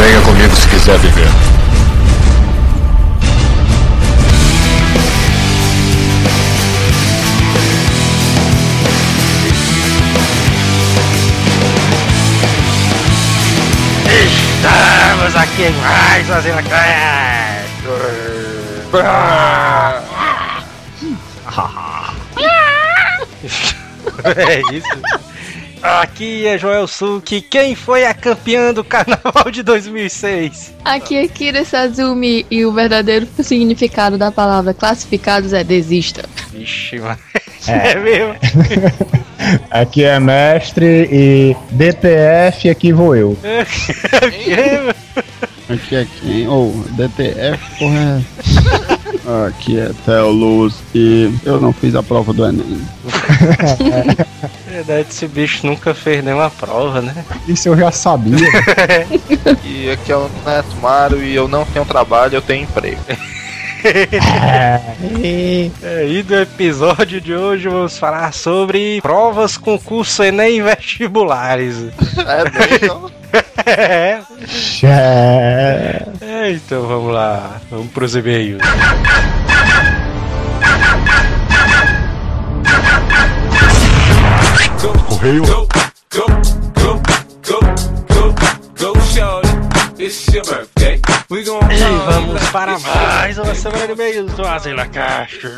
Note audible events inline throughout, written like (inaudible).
Venha comigo se quiser viver. Estamos aqui em mais Fazenda (laughs) É isso. Aqui é Joel Suki. Quem foi a campeã do carnaval de 2006? Aqui é Kira Sazumi e o verdadeiro significado da palavra classificados é desista. Vixe, mano. É, (laughs) mesmo. (laughs) Aqui é mestre e DTF aqui vou eu. (laughs) Aqui é quem? Ou DTF, porra. Aqui é Theo Luz e eu não fiz a prova do Enem. (laughs) verdade, esse bicho nunca fez nenhuma prova, né? Isso eu já sabia. (laughs) E aqui é o Neto Mário e eu não tenho trabalho, eu tenho emprego. (laughs) É, e do episódio de hoje vamos falar sobre provas, concurso Enem e vestibulares. É bem, então. É, É. é, então vamos lá, vamos pros e-mails. Correio. Go, go, go, go, go, go, shorty. It's your birthday. We gon' E vamos para mais uma semana de e-mails do Asila Caixa.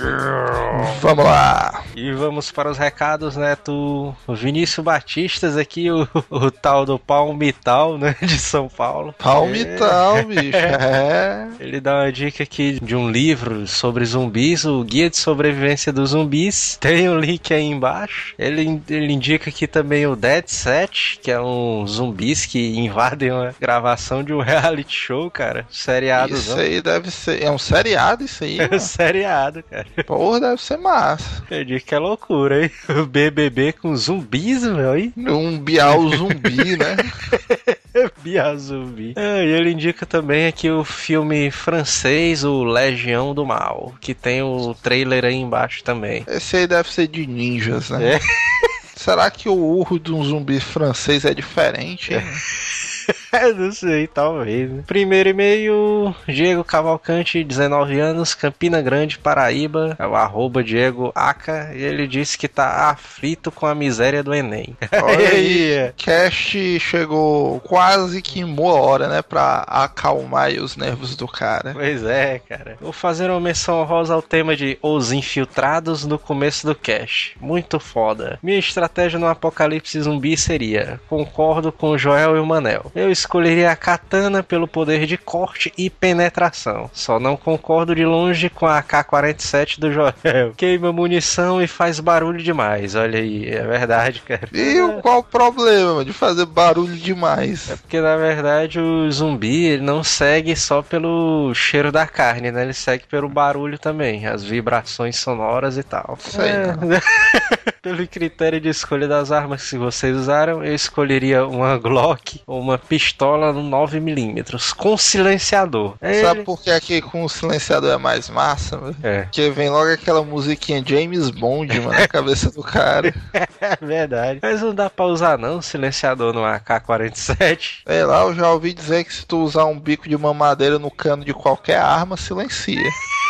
Vamos lá. E vamos para os recados, né, do Vinícius Batistas aqui, o, o tal do Palmital, né, de São Paulo. Palmital, bicho. É. Ele dá uma dica aqui de um livro sobre zumbis, o Guia de Sobrevivência dos Zumbis. Tem o link aí embaixo. Ele, ele indica aqui também o Dead Set, que é um zumbis que invadem uma gravação de um reality show, cara. Seriado. Isso aí deve ser. É um seriado isso aí. (laughs) É mano. seriado, cara. Porra, deve ser massa. Eu digo que é loucura, hein? (laughs) O BBB com zumbis, meu, hein? Um bial zumbi, (laughs) né? Bia zumbi. Ah, e ele indica também aqui o filme francês, o Legião do Mal, que tem o trailer aí embaixo também. Esse aí deve ser de ninjas, né? É. Será que o urro de um zumbi francês é diferente? hein? (laughs) Não sei, talvez. né? Primeiro e-mail, Diego Cavalcante, 19 anos, Campina Grande, Paraíba, é o arroba Diego Aca, e ele disse que tá aflito com a miséria do Enem. Olha (laughs) aí, Cast chegou quase que em boa hora, né? Pra acalmar os nervos do cara. Pois é, cara. Vou fazer uma menção honrosa ao tema de Os Infiltrados no começo do cast. Muito foda. Minha estratégia no apocalipse zumbi seria: concordo com o Joel e o Manel. Eu escolheria a katana pelo poder de corte e penetração. Só não concordo de longe com a AK-47 do Joel. (laughs) Queima munição e faz barulho demais. Olha aí, é verdade, cara. E o- qual o problema de fazer barulho demais? É porque na verdade o zumbi ele não segue só pelo cheiro da carne, né? Ele segue pelo barulho também, as vibrações sonoras e tal. Sei, É, (laughs) pelo critério de escolha das armas que vocês usaram, eu escolheria uma Glock ou uma pistola no 9mm com silenciador. Sabe Ele- por que aqui com o silenciador é mais massa? mano? É, Porque vem logo aquela musiquinha James Bond, mano, na cabeça do cara. (laughs) é verdade. Mas não dá pra usar não silenciador no AK-47. Sei lá, eu já ouvi dizer que se tu usar um bico de mamadeira no cano de qualquer arma, silencia.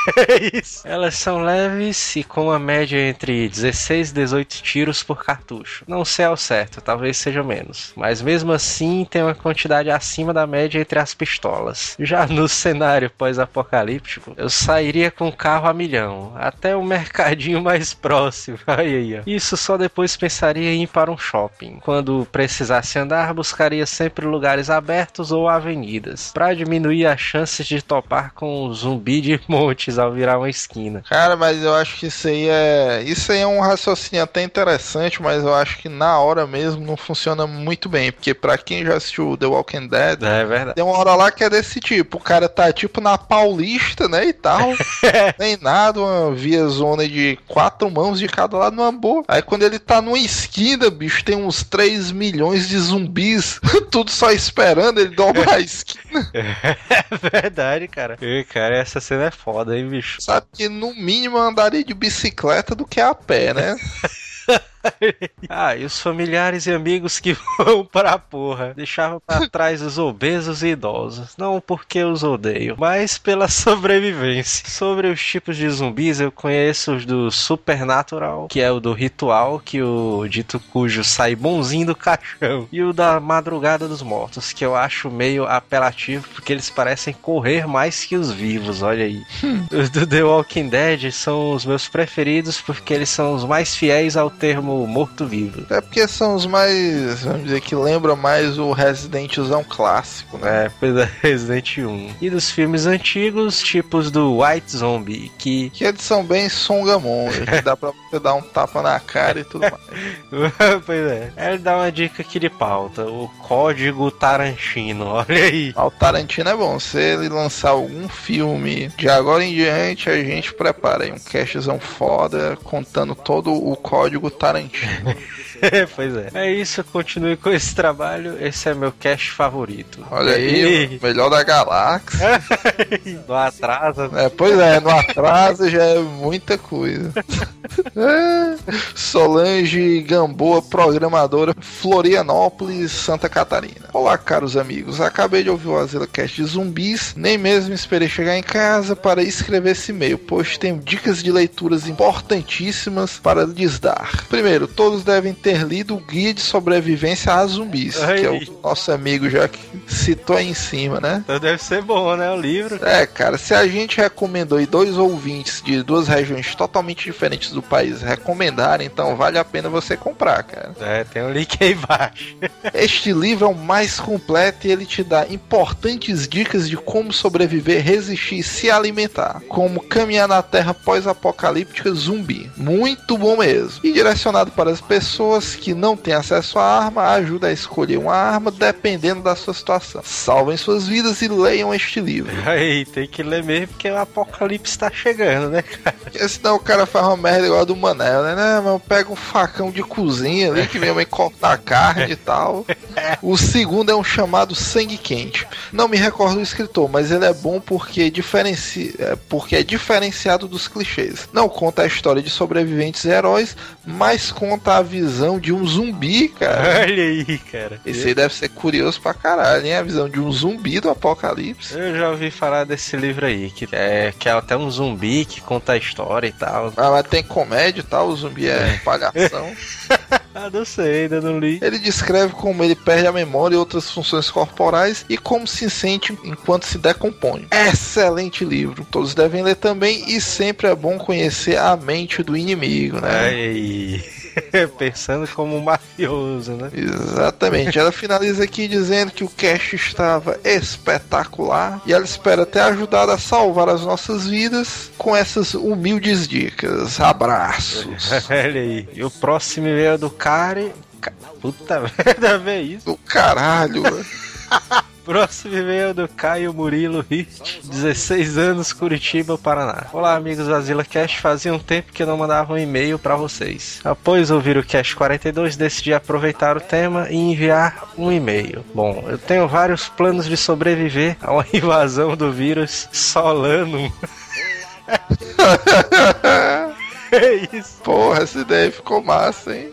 (laughs) É isso. Elas são leves e com uma média entre 16 e 18 tiros por cartucho. Não sei ao certo, talvez seja menos. Mas mesmo assim tem uma quantidade acima da média entre as pistolas. Já no cenário pós-apocalíptico, eu sairia com o carro a milhão, até o mercadinho mais próximo. (laughs) Aí, aí. Isso só depois pensaria em ir para um shopping. Quando precisasse andar, buscaria sempre lugares abertos ou avenidas, para diminuir as chances de topar com um zumbi de montes ao virar uma esquina. Cara, mas eu acho que isso aí é. Isso aí é um raciocínio até interessante, mas eu acho que na hora mesmo não funciona muito bem. Porque pra quem já assistiu The Walking Dead, É verdade. tem uma hora lá que é desse tipo. O cara tá tipo na Paulista, né? E tal. (laughs) Nem nada, uma via zona de quatro mãos de cada lado numa boa. Aí quando ele tá numa esquina, bicho, tem uns 3 milhões de zumbis. (laughs) Tudo só esperando ele dobrar a esquina. (laughs) É verdade, cara. E, cara, essa cena é foda, hein, bicho? Sabe que no mínimo eu andaria de bicicleta do que a pé, né? (laughs) (laughs) Ah, e os familiares e amigos que (laughs) vão pra porra. Deixava pra trás os obesos e idosos. Não porque os odeio, mas pela (laughs) sobrevivência. Sobre os tipos de zumbis, eu conheço os do Supernatural, que é o do ritual, que o dito cujo sai bonzinho do caixão. E o da Madrugada dos Mortos, que eu acho meio apelativo, porque eles parecem correr mais que os vivos, olha aí. Os do The Walking Dead são os meus preferidos, porque eles são os mais fiéis ao termo morto-vivo. É porque são os mais, vamos dizer, que lembram mais o Residentzão clássico, né? É, pois é, (laughs) Resident 1. E dos filmes antigos, tipos do White Zombie, que. Que eles são bem songamonga, que dá pra você dar um tapa na cara e tudo mais. (laughs) pois é. Ele dá uma dica aqui de pauta: o código Tarantino, (laughs) olha aí. Ah, O Tarantino é bom. Se ele lançar algum filme de agora em diante, a gente prepara aí um castzão foda contando todo o código Tarantino bastante. (laughs) (laughs) pois é. É isso, continue com esse trabalho. Esse é meu cast favorito. Olha aí, melhor da galáxia. (laughs) Não atrasa. É, pois é, no atraso já é muita coisa. (laughs) É. Solange Gamboa, programadora, Florianópolis, Santa Catarina. Olá, caros amigos. Acabei de ouvir o Azila Cast de zumbis, nem mesmo esperei chegar em casa para escrever esse e-mail, pois tenho dicas de leituras importantíssimas para lhes dar. Primeiro, todos devem ter lido o Guia de Sobrevivência a Zumbis, que é o nosso amigo já que citou aí em cima, né? Então deve ser bom, né? O livro. É, cara, se a gente recomendou e dois ouvintes de duas regiões totalmente diferentes do país recomendarem, então vale a pena você comprar, cara. É, tem um link aí embaixo. (laughs) Este livro é o mais completo e ele te dá importantes dicas de como sobreviver, resistir e se alimentar. Como caminhar na terra pós-apocalíptica zumbi. Muito bom mesmo. E direcionado para as pessoas que não têm acesso à arma, ajuda a escolher uma arma dependendo da sua situação. Salvem suas vidas e leiam este livro. (laughs) Aí, tem que ler mesmo porque o apocalipse tá chegando, né, cara? Porque senão o cara faz uma merda igual a do Manel, né? Não, mas eu pego um facão de cozinha ali que minha mãe corta a carne e tal. (laughs) O segundo é um chamado Sangue Quente. Não me recordo o escritor, mas ele é bom porque, diferenci... é, porque é diferenciado dos clichês. Não conta a história de sobreviventes e heróis, mas conta a visão de um zumbi, cara. (laughs) Olha aí, cara. Esse aí deve ser curioso pra caralho, hein? A visão de um zumbi do apocalipse. Eu já ouvi falar desse livro aí, que é, que é até um zumbi que conta a história e tal. Ah, mas tem comédia e tal, o zumbi é (laughs) palhação. (laughs) (laughs) Ah, não sei, ainda não li. Ele descreve como ele perde a memória e outras funções corporais e como se sente enquanto se decompõe. Excelente livro. Todos devem ler também e sempre é bom conhecer a mente do inimigo, né? Aí. (laughs) Pensando como um mafioso, né? Exatamente. Ela finaliza aqui dizendo que o cast estava espetacular e ela espera ter ajudado a salvar as nossas vidas com essas humildes dicas. Abraços. (laughs) Olha aí. E o próximo e-mail é do Kari. Puta (laughs) merda, vê isso. Do caralho. Próximo e-mail do Caio Murilo Richt, 16 anos, Curitiba, Paraná. Olá, amigos do Azila Cast. Fazia um tempo que eu não mandava um e-mail pra vocês. Após ouvir o Cast 42, decidi aproveitar o tema e enviar um e-mail. Bom, eu tenho vários planos de sobreviver a uma (laughs) invasão do vírus Solanum. (laughs) é isso. Porra, essa ideia ficou massa, hein?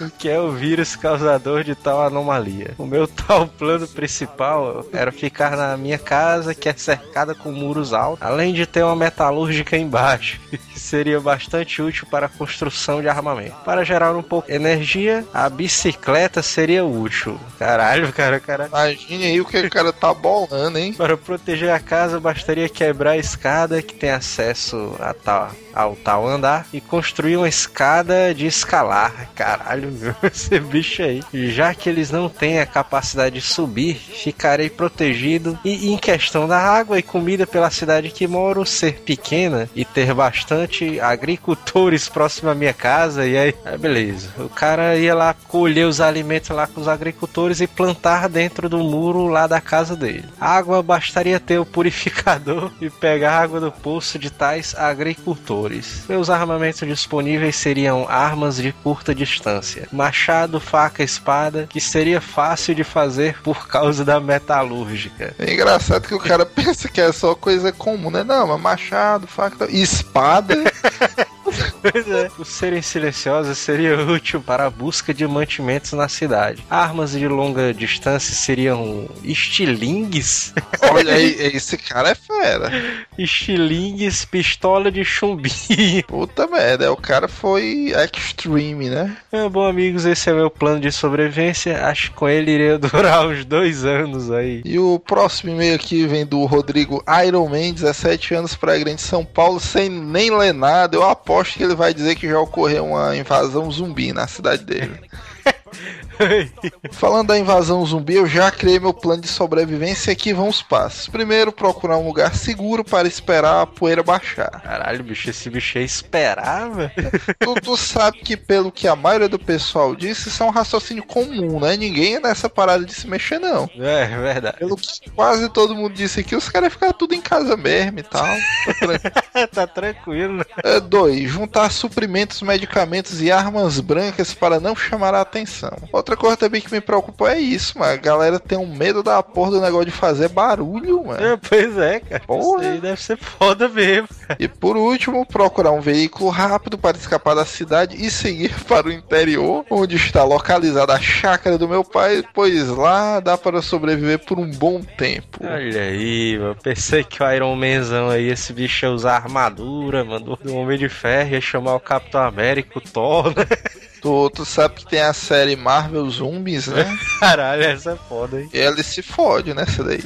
O que é o vírus causador de tal anomalia? O meu tal plano principal era ficar na minha casa, que é cercada com muros altos, além de ter uma metalúrgica embaixo. (laughs) Seria bastante útil para a construção de armamento. Para gerar um pouco de energia, a bicicleta seria útil. Caralho, cara, cara. Imagine aí o que o cara tá bolando, hein? Para proteger a casa, bastaria quebrar a escada que tem acesso a tal, ao tal andar e construir uma escada de escalar. Caralho, meu, (laughs) esse bicho aí. Já que eles não têm a capacidade de subir, ficarei protegido. E em questão da água e comida pela cidade que moro ser pequena e ter bastante agricultores próximo à minha casa, e aí, ah, beleza. O cara ia lá colher os alimentos lá com os agricultores e plantar dentro do muro lá da casa dele. Água bastaria ter o purificador (laughs) e pegar água do poço de tais agricultores. Meus armamentos disponíveis seriam armas de curta distância, machado, faca, espada, que seria fácil de fazer por causa da metalúrgica. É engraçado que o cara (laughs) pensa que é só coisa comum, né? Não, mas machado, faca, espada. (laughs) Pois é. Por serem silenciosas, seria (laughs) útil para a busca de mantimentos na cidade. Armas de longa distância seriam estilingues. (laughs) Olha aí, esse cara é fera. Estilingues, pistola de chumbinho. (laughs) Puta merda, o cara foi extreme, né? É, bom, amigos, esse é meu plano de sobrevivência. Acho que com ele iria durar uns dois anos aí. E o próximo e-mail aqui vem do Rodrigo Iron Man, 17 anos, Praia Grande, São Paulo, sem nem ler nada. Eu aposto que ele vai dizer que já ocorreu uma invasão zumbi na cidade dele. (laughs) (laughs) Falando da invasão zumbi, eu já criei meu plano de sobrevivência e aqui vão os passos. Primeiro, procurar um lugar seguro para esperar a poeira baixar. Caralho, bicho, esse bicho aí esperava. (laughs) Tu, tu sabe que, pelo que a maioria do pessoal disse, isso é um raciocínio comum, né? Ninguém é nessa parada de se mexer, não. É, é verdade. Pelo que quase todo mundo disse aqui, os caras iam ficar tudo em casa mesmo e tal. Tá tranquilo. (laughs) tá tranquilo? É, dois, juntar suprimentos, medicamentos e armas brancas para não chamar a atenção. Outra coisa também que me preocupa é isso, mano. A galera tem um medo da porra do negócio de fazer barulho, mano. É, pois é, cara. Porra. Isso aí deve ser foda mesmo. E por último, procurar um veículo rápido para escapar da cidade e seguir (laughs) para o interior, onde está localizada a chácara do meu pai, pois lá dá para sobreviver por um bom tempo. Olha aí, mano. Pensei que o Iron Manzão aí, esse bicho ia usar armadura, mano, do Homem de Ferro, ia chamar o Capitão América, o Thor, né? (laughs) Tu, tu sabe que tem a série Marvel Zombies, né? (laughs) Caralho, essa é foda, hein? E ele se fode nessa daí.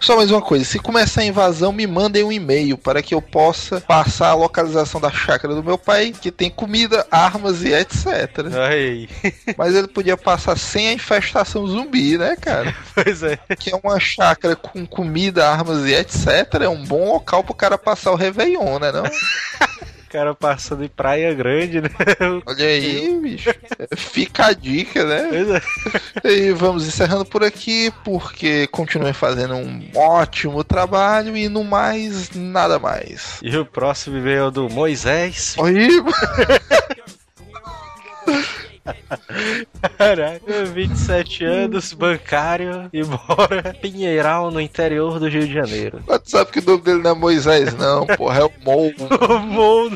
Só mais uma coisa: se começar a invasão, me mandem um e-mail para que eu possa passar a localização da chácara do meu pai, que tem comida, armas e etc. Aí. Mas ele podia passar sem a infestação zumbi, né, cara? (laughs) Pois é. Que é uma chácara com comida, armas e etc. É um bom local pro cara passar o Réveillon, né? Não? (laughs) Cara passando em Praia Grande, né? (laughs) Olha aí, bicho. Fica a dica, né? Pois é. E vamos encerrando por aqui, porque continuem fazendo um ótimo trabalho e no mais, nada mais. E o próximo e-mail é do Moisés. Aí, (laughs) (laughs) Caraca, 27 anos, bancário e mora Pinheiral, no interior do Rio de Janeiro. mas tu sabe que o nome dele não é Moisés, não, porra, é o Mou. (laughs) Bom,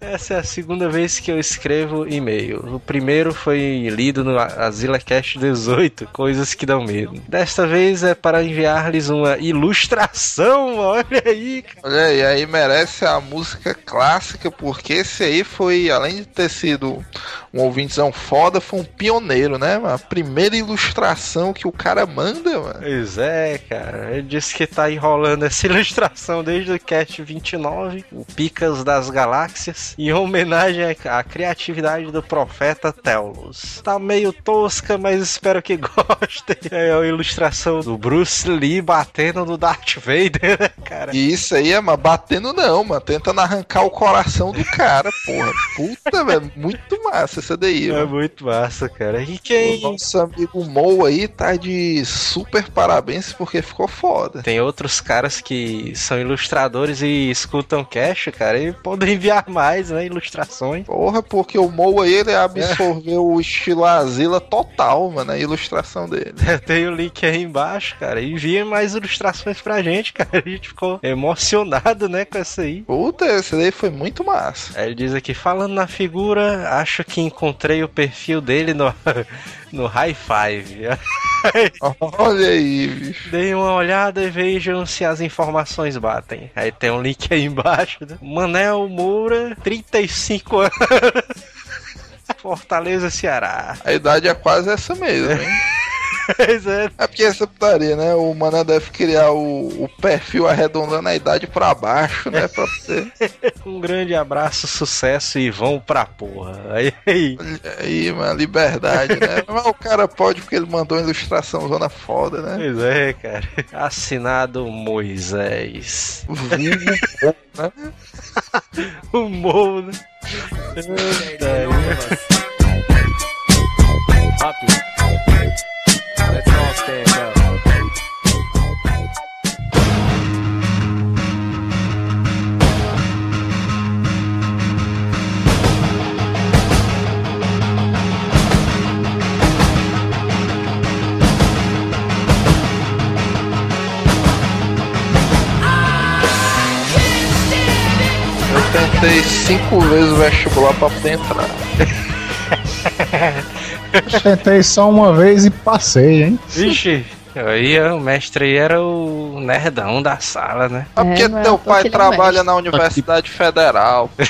Essa é a segunda vez que eu escrevo e-mail. O primeiro foi lido no AsilaCast 18, Coisas que Dão Medo. Desta vez é para enviar-lhes uma ilustração, olha aí. Olha aí, aí merece a música clássica, porque esse aí foi, além de ter sido um ouvintezão foda, foi um pioneiro, né, mano? A primeira ilustração que o cara manda, mano. Pois é, cara. Ele disse que tá enrolando essa (laughs) ilustração desde o cast 29, o Picas das Galáxias, em homenagem à criatividade do profeta Telos. Tá meio tosca, mas espero que (laughs) gostem. É a ilustração do Bruce Lee batendo no Darth Vader, né, cara? E isso aí é, mano, batendo não, mano. Tentando arrancar o coração do cara, porra. Puta, velho. Muito massa essa daí, É mano. muito massa, cara. E O quem. nosso amigo Mo aí tá de super parabéns porque ficou foda. Tem outros caras que são ilustradores e escutam cash, cara, e podem enviar mais, né? Ilustrações. Porra, porque o Mo aí ele absorveu o estilo Azila total, mano, a ilustração dele. (laughs) Tem o link aí embaixo, cara. Enviem mais ilustrações pra gente, (laughs) cara. A gente ficou emocionado, né, com essa aí. Puta, esse daí foi muito massa. Aí ele diz aqui, falando na figura, acho que encontrei o perfil dele no, (laughs) no High Five. Olha aí, bicho. Dei uma olhada e vejam se as informações batem. Aí tem um link aí embaixo. Né? Manel Moura, 35 anos. (laughs) Fortaleza, Ceará. A idade é quase essa mesmo, hein? (laughs) Pois é. É porque essa putaria, né? O Mané deve criar o, o perfil arredondando a idade pra baixo, né? Pra poder. (laughs) Um grande abraço, sucesso e vão pra porra. Aí, aí. Aí, mano, liberdade, né? (laughs) Mas o cara pode porque ele mandou uma ilustração zona foda, né? Pois é, cara. Assinado Moisés. Vulgo, (laughs) né? O Mo, né? Eita, tentei cinco vezes o vestibular pra poder entrar. Eu tentei só uma vez e passei, hein? Vixe, aí o mestre aí era o nerdão da sala, né? Ah, porque É, teu pai é trabalha mestre. na Universidade Federal. (laughs)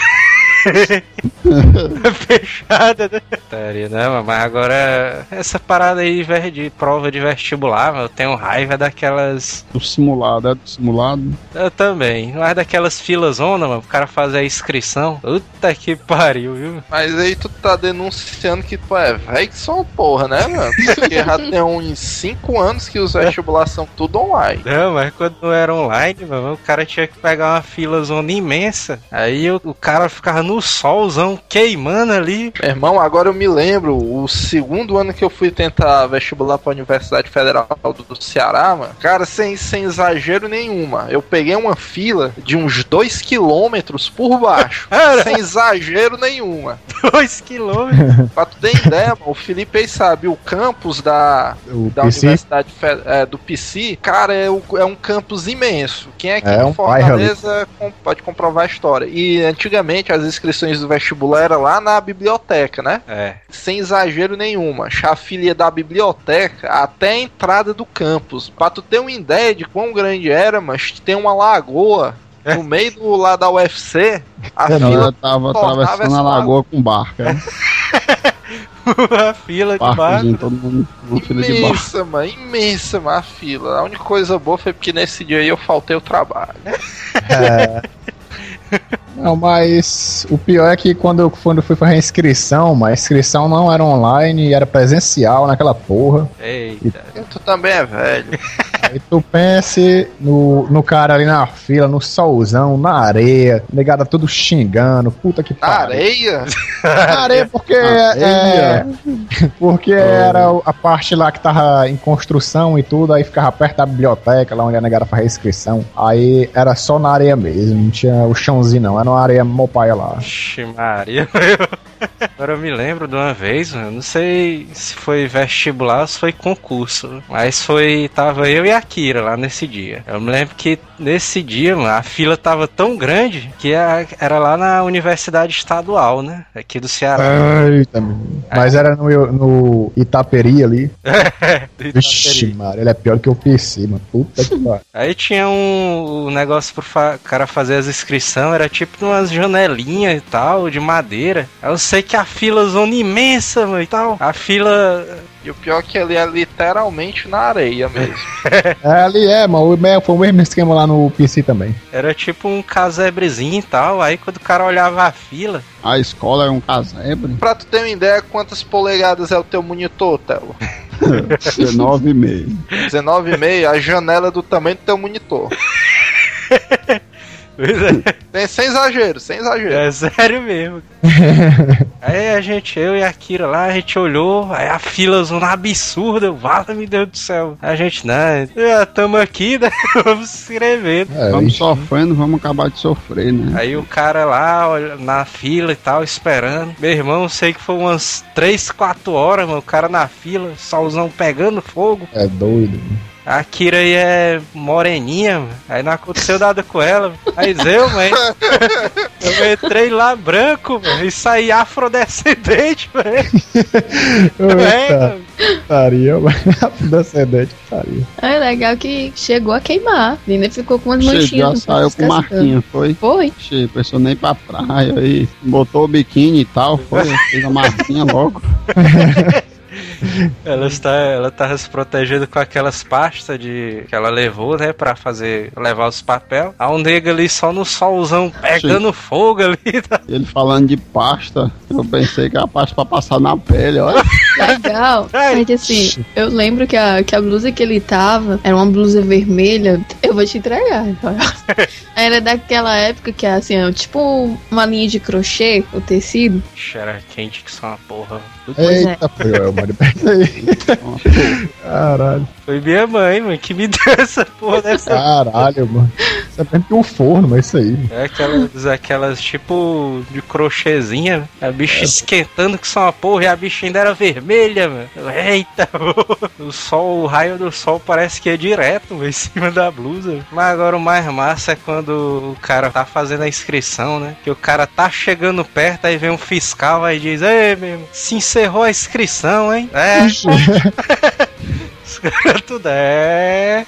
(laughs) Fechada, né? Taria, Não, mas agora essa parada aí de prova de vestibular, eu tenho raiva daquelas. Do simulado, é do simulado. Eu também, mas daquelas filas zona, mano, pro cara fazer a inscrição. Puta que pariu, viu? Mas aí tu tá denunciando que tu é velho que uma porra, né, mano? Porque já tem uns 5 anos que os vestibulares são tudo online. Não, mas quando não era online, mano, o cara tinha que pegar uma fila zona imensa. Aí o, o cara ficava no solzão queimando ali. Meu irmão, agora eu me lembro, o segundo ano que eu fui tentar vestibular pra Universidade Federal do Ceará, mano, cara, sem, sem exagero nenhuma, eu peguei uma fila de uns 2 quilômetros por baixo, (laughs) sem exagero nenhuma. Dois quilômetros. (laughs) Pra tu ter ideia, mano, o Felipe aí sabe, o campus da, O da PC Universidade é, do PC, cara, é, o- é um campus imenso. Quem é que É em um. Fortaleza com- pode comprovar a história. E antigamente as inscrições do vestibular era lá na biblioteca, né? É. Sem exagero nenhuma. Chafilia da biblioteca até a entrada do campus. Pra tu ter uma ideia de quão grande era, mas tem uma lagoa no meio do lá da UFC. A É, não, fila Ela tava atravessando essa a lagoa com barca. né? (laughs) a fila de barco. Todo mundo fila de barco. Imensa, mano, imensa, mano, a fila. A única coisa boa foi porque nesse dia aí eu faltei o trabalho. (laughs) É. (laughs) (laughs) Não, mas o pior é que quando eu, quando eu fui fazer a inscrição, mas a inscrição não era online, era presencial naquela porra. Eita. Tu também é velho. (laughs) Aí tu pense no, no cara ali na fila, no solzão, na areia, negada tudo xingando, puta que pariu. areia? Na areia porque Areia. é, (laughs) porque era a parte lá que tava em construção e tudo, aí ficava perto da biblioteca, lá onde a negada fazia a inscrição. Aí era só na areia mesmo, não tinha o chãozinho não, era uma areia mopaia lá. Vixe, Maria. Agora eu me lembro de uma vez, mano, não sei se foi vestibular ou se foi concurso, mas foi. Tava eu e a Kira lá nesse dia. Eu me lembro que nesse dia, mano, a fila tava tão grande que era lá na Universidade Estadual, né? Aqui do Ceará. Mas era no, no Itaperi ali. (laughs) Vixe, mano, ele é pior que o PC, mano. Puta que pariu. (laughs) Aí tinha um, um negócio pro cara fazer as inscrições, era tipo umas janelinhas e tal, de madeira. Eu sei que a fila zona imensa, mano, e tal. A fila. E o pior é que ele é literalmente na areia mesmo. (laughs) É, ali é, mano. Foi o mesmo esquema lá no PC também. Era tipo um casebrezinho e tal. Aí quando o cara olhava a fila, A escola é um casebre. pra tu ter uma ideia, quantas polegadas é o teu monitor, Telo? 19,5. 19,5, a janela do tamanho do teu monitor. (laughs) Sem, sem exagero, sem exagero. é sério mesmo. (laughs) aí a gente, eu e a Kira lá, a gente olhou, aí a fila zona absurda, vala meu Deus do céu. A gente, não, já tamo aqui, né? (laughs) Vamos se inscrever. É, Vamos vixe. sofrendo, vamos acabar de sofrer, né? Aí o cara lá, olha, na fila e tal, esperando. Meu irmão, sei que foi umas 3, 4 horas, mano, o cara na fila, solzão pegando fogo. É doido. A Kira aí é moreninha, mano. aí não aconteceu nada com ela. Mas eu, mãe, eu entrei lá branco, mano, e saí afrodescendente, velho. É, Eita, mano. pariu, mano. Descendente, pariu. É legal que chegou a queimar. Ainda ficou com umas Chegou, manchinhas. no saiu com marquinha, foi? Foi. Che, pensou nem pra praia aí. Botou o biquíni e tal, foi. Fez a marquinha logo. (laughs) (laughs) Ela está, ela tava se protegendo com aquelas pastas de que ela levou, né, Pra fazer levar os papel. A um nega ali só no solzão pegando fogo ali. tá? Ele falando de pasta, eu pensei que era pasta pra passar na pele, olha. (laughs) Legal. (laughs) É que assim, eu lembro que a, que a blusa que ele tava era uma blusa vermelha. Eu vou te entregar. (laughs) Era daquela época que assim, é tipo uma linha de crochê, o tecido. Cheira quente que só uma porra. Pois é. Eita, eu, mano. Pega aí. (laughs) Caralho, Foi minha mãe, mano, que me (laughs) deu essa porra dessa. caralho, mano. Sempre tem um forno, mas isso aí. É aquelas, aquelas tipo de crochêzinha, a bicha esquentando que só uma porra e a bicha ainda era vermelha, mano. Eita, (laughs) o sol, o raio do sol parece que é direto mano, em cima da blusa. Mas agora o mais massa é quando o cara tá fazendo a inscrição, né? Que o cara tá chegando perto, aí vem um fiscal aí diz: Ei, meu, se encerrou a inscrição, hein? É. (laughs) Os caras (laughs) tudo é.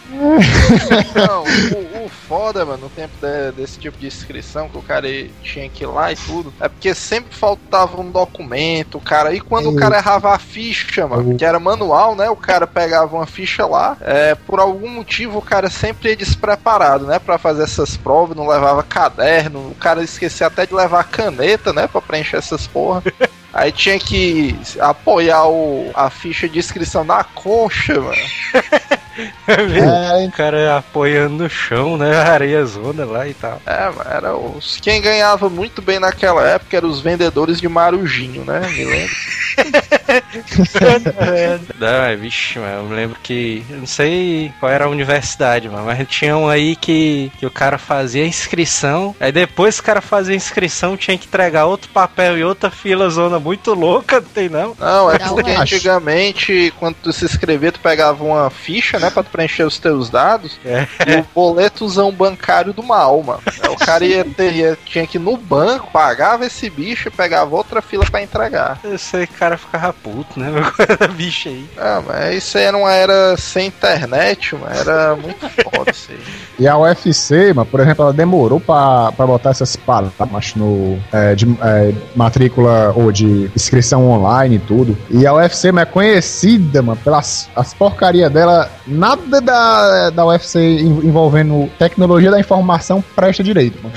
Não, o, o foda, mano, no tempo de- desse tipo de inscrição, que o cara tinha que ir lá e tudo, é porque sempre faltava um documento, cara. E quando o cara errava a ficha, mano, que era manual, né? O cara pegava uma ficha lá, é, por algum motivo o cara sempre ia despreparado, né? Pra fazer essas provas, não levava caderno, o cara esquecia até de levar caneta, né? Pra preencher essas porra. (laughs) Aí tinha que apoiar o, a ficha de inscrição na concha, mano. (laughs) É, (laughs) O cara apoiando no chão, né? A areia zona lá e tal. É, era os. Quem ganhava muito bem naquela época eram os vendedores de marujinho, né? Me lembro. (laughs) (laughs) Não, é, vixe, mano, eu me lembro que. Eu não sei qual era a universidade, mano, mas tinha um aí que, que o cara fazia a inscrição. Aí depois que o cara fazia a inscrição, tinha que entregar outro papel e outra fila zona muito louca, não tem não? Não, é porque acho. antigamente, quando tu se inscrevia, tu pegava uma ficha, né, pra tu preencher os teus dados, É. e o boletozão bancário do mal, mano. Aí O cara ia ter, ia- tinha que ir no banco, pagava esse bicho e pegava outra fila pra entregar. O cara ficava puto, né? (laughs) Bicho aí. Ah, mas isso aí era uma era sem internet, mano. Era muito foda isso aí. E a UFC, mano, por exemplo, ela demorou pra, pra botar essas palavras no, é, de é, matrícula ou de inscrição online e tudo. E a UFC, mano, é conhecida, mano, pelas as porcarias dela. Nada da, da UFC en- envolvendo tecnologia da informação presta direito, mano.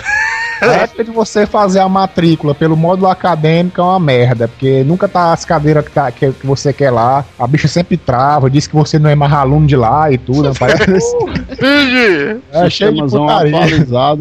A época de você fazer a matrícula pelo módulo acadêmico é uma merda, porque nunca tá as cadeiras que, tá- que, que você quer lá, a bicha sempre trava, diz que você não é mais aluno de lá e tudo, não parece (laughs) Entendi. é cheio de putaria.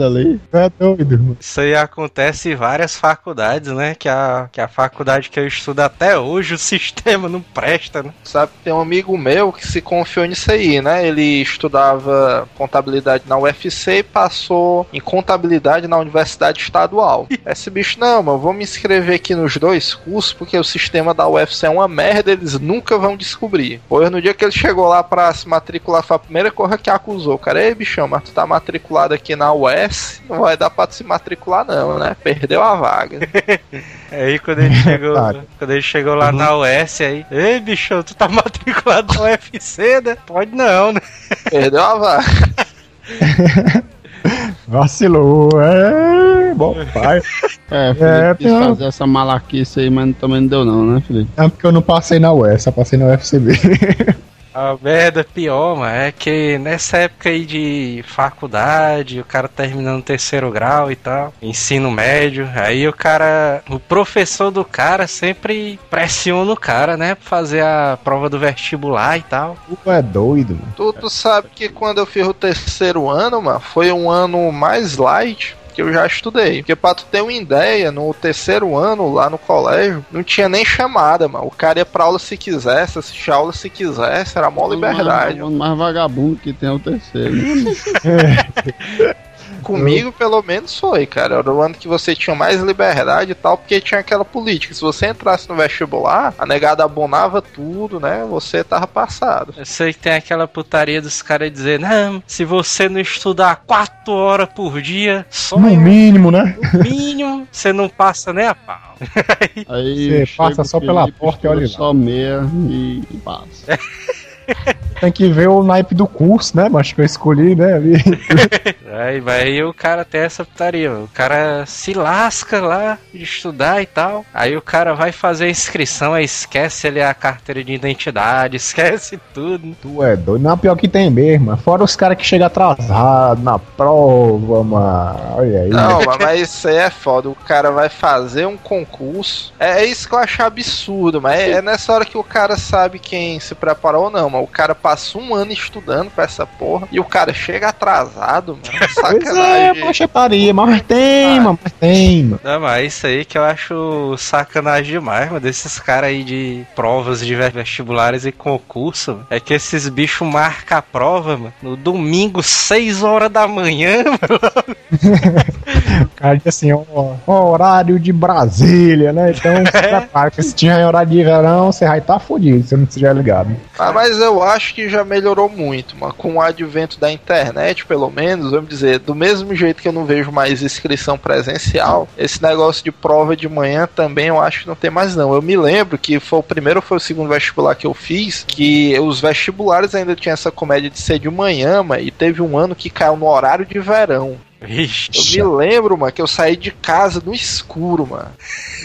ali. É doido, mano. Isso aí acontece em várias faculdades, né? Que a, que a faculdade que eu estudo até hoje, o sistema não presta, né? Sabe, tem um amigo meu que se confiou nisso aí, né? Ele estudava contabilidade na UFC e passou em contabilidade na Universidade Estadual. (laughs) Esse bicho, não, mano, vou me inscrever aqui nos dois cursos porque o sistema da UFC é uma merda, eles nunca vão descobrir. Pois no dia que ele chegou lá pra se matricular, foi a primeira coisa que acusou. O cara, ei, bichão, mas tu tá matriculado aqui na US, não vai dar pra tu se matricular, não, né? Perdeu a vaga. (laughs) Aí quando ele chegou, Otário. quando ele chegou lá na US aí, ei bicho, tu tá (laughs) matriculado na UFC, né? Pode não, né? Perdeu a vaga. (laughs) Vacilou, é. Bom, pai. É, Felipe É, quis fazer essa malaquice aí, mas também não deu não, né, Felipe? É porque eu não passei na US, só passei na UFCB. (laughs) A merda pior, mano, é que nessa época aí de faculdade, o cara terminando o terceiro grau e tal, ensino médio, aí o cara, o professor do cara sempre pressiona o cara, né, pra fazer a prova do vestibular e tal. Tu é doido, mano. Tu, tu sabe que quando eu fiz o terceiro ano, mano, foi um ano mais light que eu já estudei. Porque pra tu ter uma ideia, no terceiro ano, lá no colégio, não tinha nem chamada, mano. O cara ia pra aula se quisesse, assistir a aula se quisesse, era mó liberdade. O mais, mais vagabundo que tem é o terceiro. (laughs) (laughs) Comigo, pelo menos, foi, cara. Era o ano que você tinha mais liberdade e tal, porque tinha aquela política. Se você entrasse no vestibular, a negada abonava tudo, né? Você tava passado. Eu sei que tem aquela putaria dos caras dizer, não, se você não estudar quatro horas por dia, só No um mínimo, né? mínimo, você não passa nem a pau. (laughs) Aí Você passa só pela porta e olha lá. Só meia e, e passa. (laughs) Tem que ver o naipe do curso, né? Mas que eu escolhi, né? Ali. (laughs) Aí, vai aí o cara tem essa putaria, o cara se lasca lá de estudar e tal. Aí o cara vai fazer a inscrição, aí esquece ali a carteira de identidade, (laughs) esquece tudo. Tu é doido. Não, pior que tem mesmo. Fora os caras que chegam atrasados na prova, mano. Olha aí. Não, mas, mas isso aí é foda. O cara vai fazer um concurso. É, é isso que eu acho absurdo, mas é, é nessa hora que o cara sabe quem se preparou ou não. Mas o cara passa um ano estudando pra essa porra e o cara chega atrasado, mano. (laughs) Pois é, Sacanagem. poxa, paria, mas tem, Ah. mano, mas tem, mano. Não, mas isso aí que eu acho sacanagem demais, mano. Desses caras aí de provas de vestibulares e concurso. mano. É que esses bichos marcam a prova, mano. No domingo, 6 horas da manhã, (laughs) mano. (laughs) (laughs) O cara assim, ó, ó, horário de Brasília, né? Então, (laughs) se prepara, que se tiver horário de verão, você vai estar tá fudido, se não estiver ligado. Ah, mas eu acho que já melhorou muito, mano. Com o advento da internet, pelo menos, vamos dizer, do mesmo jeito que eu não vejo mais inscrição presencial, esse negócio de prova de manhã também eu acho que não tem mais não. Eu me lembro que foi o primeiro ou foi o segundo vestibular que eu fiz, que os vestibulares ainda tinham essa comédia de ser de manhã, mano, e teve um ano que caiu no horário de verão. Ixi. Eu me lembro, mano, que eu saí de casa no escuro, mano.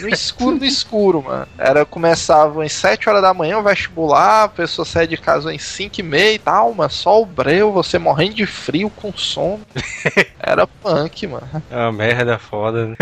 No escuro, no escuro, mano. Era, começava às 7 horas da manhã o vestibular, a pessoa saía de casa às 5 e meia e tal, mano. Só o breu, você morrendo de frio, com sono. (laughs) Era punk, mano. É uma merda foda, né?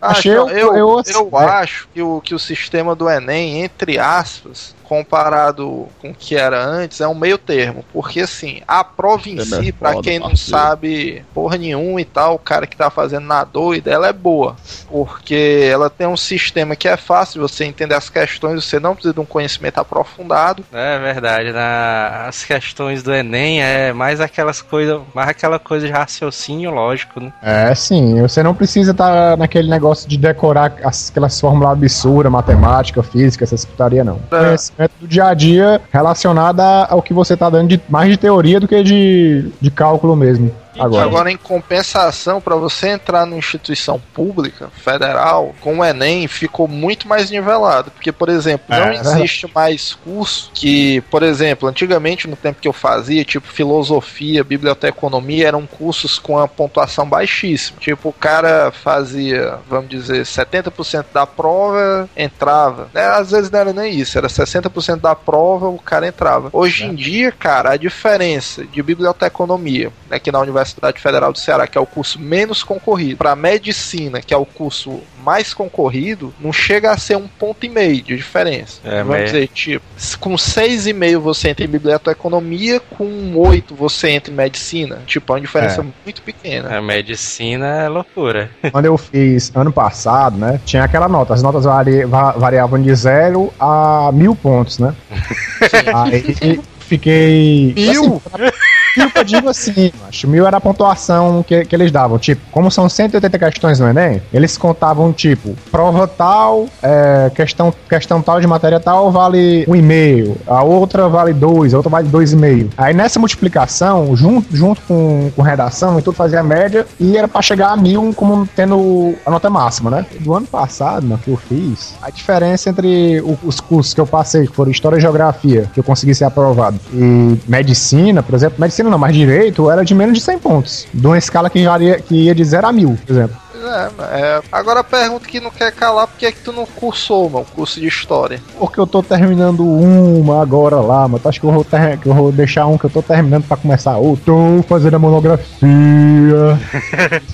Ah, Achei então, eu- eu, eu eu, né? acho que o, que o sistema do Enem, entre aspas, comparado com o que era antes, é um meio termo. Porque assim, a prova em é si, pra foda, quem não parceiro. sabe porra nenhuma e tal, o cara que tá fazendo na doida, ela é boa. Porque ela tem um sistema que é fácil de você entender as questões, você não precisa de um conhecimento aprofundado. É verdade, na, as questões do Enem é mais aquelas coisas, mais aquela coisa de raciocínio lógico, né? É, sim, você não precisa estar naquele negócio de decorar as- aquelas fórmulas absurdas, matemática, física, essas putaria, não. É. Conhecimento do dia a dia relacionado ao que você tá dando de, mais de teoria do que de, de cálculo mesmo. Agora. Agora, em compensação, para você entrar numa instituição pública, federal, com o Enem, ficou muito mais nivelado. Porque, por exemplo, É, não é existe mais curso que, por exemplo, antigamente, no tempo que eu fazia, tipo filosofia, biblioteconomia, eram cursos com a pontuação baixíssima. Tipo, o cara fazia, vamos dizer, 70% da prova, entrava. Né? Às vezes não era nem isso, era 60% da prova, o cara entrava. Hoje em dia, cara, a diferença de biblioteconomia, aqui na Universidade Federal do Ceará, que é o curso menos concorrido, para medicina, que é o curso mais concorrido, não chega a ser um ponto e meio de diferença. É, Vamos mas- dizer, tipo, com seis e meio você entra em biblioteconomia, com oito você entra em medicina. Tipo, é uma diferença É. muito pequena. A medicina é loucura. (laughs) Quando eu fiz ano passado, né? Tinha aquela nota. As notas vari- va- variavam de zero a mil pontos, né? (laughs) Aí fiquei. Mil? Assim, mil eu digo assim, acho. Mil era a pontuação que, que eles davam. Tipo, como são 180 questões no Enem, eles contavam, tipo, prova tal, é, questão, questão tal de matéria tal vale um e meio, a outra vale dois, a outra vale dois e meio. Aí nessa multiplicação, junto, junto com, com redação e tudo, fazia a média e era pra chegar a mil como tendo a nota máxima, né? Do ano passado, né, que eu fiz, a diferença entre o- os cursos que eu passei, que foram História e Geografia, que eu consegui ser aprovado, e Medicina, por exemplo, Medicina não, mas Direito, era de menos de 100 pontos. De uma escala que, varia, que ia de 0 a mil, por exemplo. É, é. Agora a pergunta que não quer calar, por que é que tu não cursou, mano, curso de história? Porque eu tô terminando uma agora lá, mas tu acha que eu vou, ter- que eu vou deixar um que eu tô terminando pra começar outro? Tô fazendo a monografia. (laughs)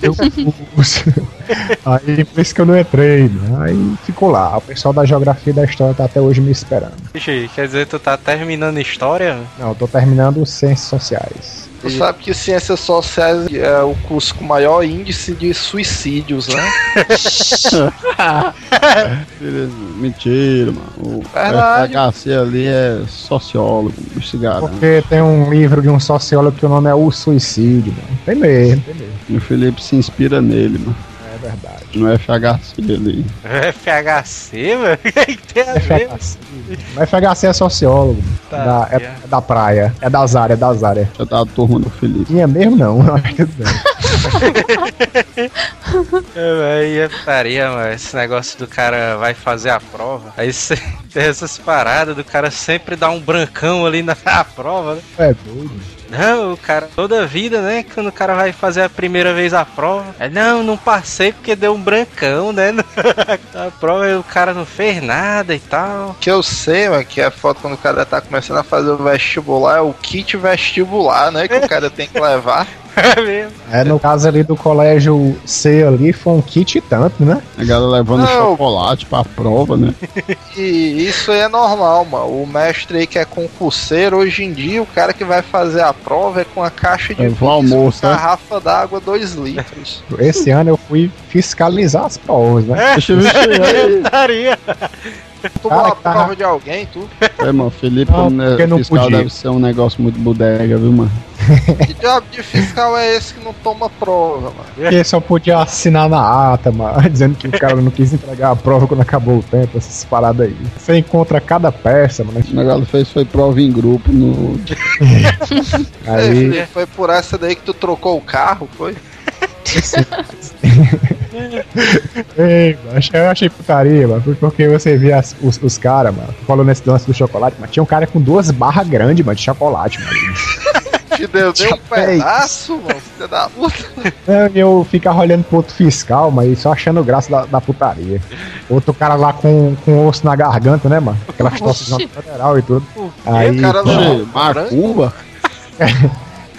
eu curso. Aí por isso que eu não entrei, né? Aí ficou lá. O pessoal da geografia e da história tá até hoje me esperando. Ixi, quer dizer, tu tá terminando história? Não, eu tô terminando ciências sociais. Tu sabe que ciências sociais é o curso com maior índice de suicídios, né? (laughs) Beleza, Mentira, mano. O Verdade. FHC ali é sociólogo, garante. Porque tem um livro de um sociólogo que o nome é O Suicídio, mano. Tem mesmo, tem mesmo. E o Felipe se inspira nele, mano. É. No FHC ali. FHC, mano? (laughs) O que tem a ver? FHC. O FHC é sociólogo. Tá, da, é, é. é da praia. É das áreas, é das áreas. Já tá a turma do Felipe. Tinha mesmo não, acho que tudo bem. (laughs) Aí é putaria, mano. Esse negócio do cara vai fazer a prova. Aí cê, (laughs) tem essas paradas do cara sempre dar um brancão ali na (laughs) na prova, né? É doido. Não, o cara, toda vida, né? Quando o cara vai fazer a primeira vez a prova. É, não, não passei porque deu um brancão, né? a prova o cara não fez nada e tal. O que eu sei, mano, que é foto quando o cara tá começando a fazer o vestibular, é o kit vestibular, né? Que o cara tem que levar. É mesmo. É, no caso ali do colégio C ali, foi um kit tanto, né? A galera levando Não. chocolate pra prova, né? (laughs) E isso aí é normal, mano. O mestre aí que é concurseiro, hoje em dia, o cara que vai fazer a prova é com a caixa de É, almoço, né? garrafa d'água 2 litros. Esse ano eu fui fiscalizar as provas, né? Deixa eu ver se (laughs) Tu Cara, a tá- prova de alguém, tu? É, mano, Felipe, Não, como é fiscal, podia. deve ser um negócio muito bodega, viu, mano? (laughs) Que diabo de fiscal é esse que não toma prova, mano? Porque só podia assinar na ata, mano, (laughs) dizendo que o cara não quis entregar a prova quando acabou o tempo, essas paradas aí. Você encontra cada peça, mano. O negócio fez foi prova em grupo no. Ei, (laughs) Aí, Felipe, foi por essa daí que tu trocou o carro, foi? (laughs) ei, macho, eu achei putaria, mano. Foi porque você via as- os, os caras, mano. Falou nesse lance do chocolate, mas tinha um cara com duas barras grandes, mano, de chocolate, mano. (laughs) Te deu nem um pedaço, mano, filha da puta. Não, e eu ficava olhando pro outro fiscal, mas só achando graça da, da putaria. Outro cara lá com, com osso na garganta, né, mano? Aquelas (laughs) tosse na federal e tudo. Aí, o cara pô, Che, Macumba?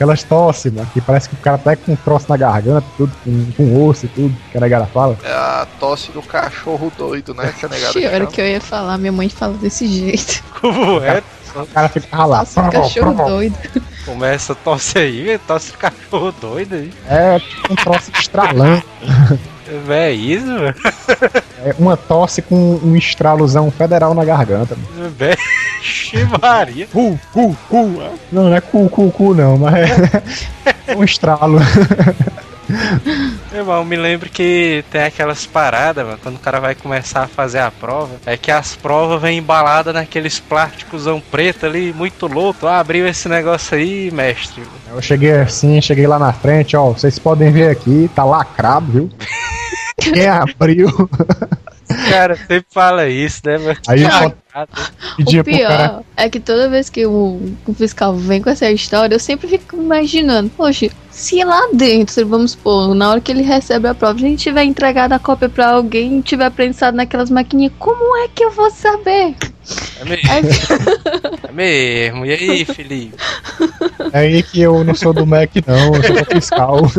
Aquelas tosse, mano, que parece que o cara tá com um troço na garganta, tudo, com, com osso e tudo, que a negada fala. É a tosse do cachorro doido, né? Que a negada Que hora chama. que eu ia falar, minha mãe fala desse jeito. (laughs) Como é? O cara fica lá. Nossa, cachorro doido. Começa a tosse aí, tosse de cachorro doido aí. É tipo um troço estralando. É isso, mano. É uma tosse com um estralozão federal na garganta. mano. Vixe Maria. Cu, cu, cu. Não, não é cu, cu, cu, não, mas é (laughs) um estralo. Irmão, eu me lembro que tem aquelas paradas, mano, quando o cara vai começar a fazer a prova, é que as provas vêm embaladas naqueles plásticosão preto ali, muito louco. Ah, abriu esse negócio aí, mestre. Eu cheguei assim, cheguei lá na frente, ó. Vocês podem ver aqui, tá lacrado, viu? (laughs) Quem abriu? Cara sempre fala isso, né, mano? Aí pedia o cara. pior é que toda vez que o, o fiscal vem com essa história, eu sempre fico imaginando, poxa, se lá dentro, vamos supor, na hora que ele recebe a prova, a gente tiver entregado a cópia pra alguém e tiver prensado naquelas maquininhas, como é que eu vou saber? É mesmo, é mesmo. E aí, Felipe? É aí que eu não sou do Mac, não, eu sou do fiscal. (laughs)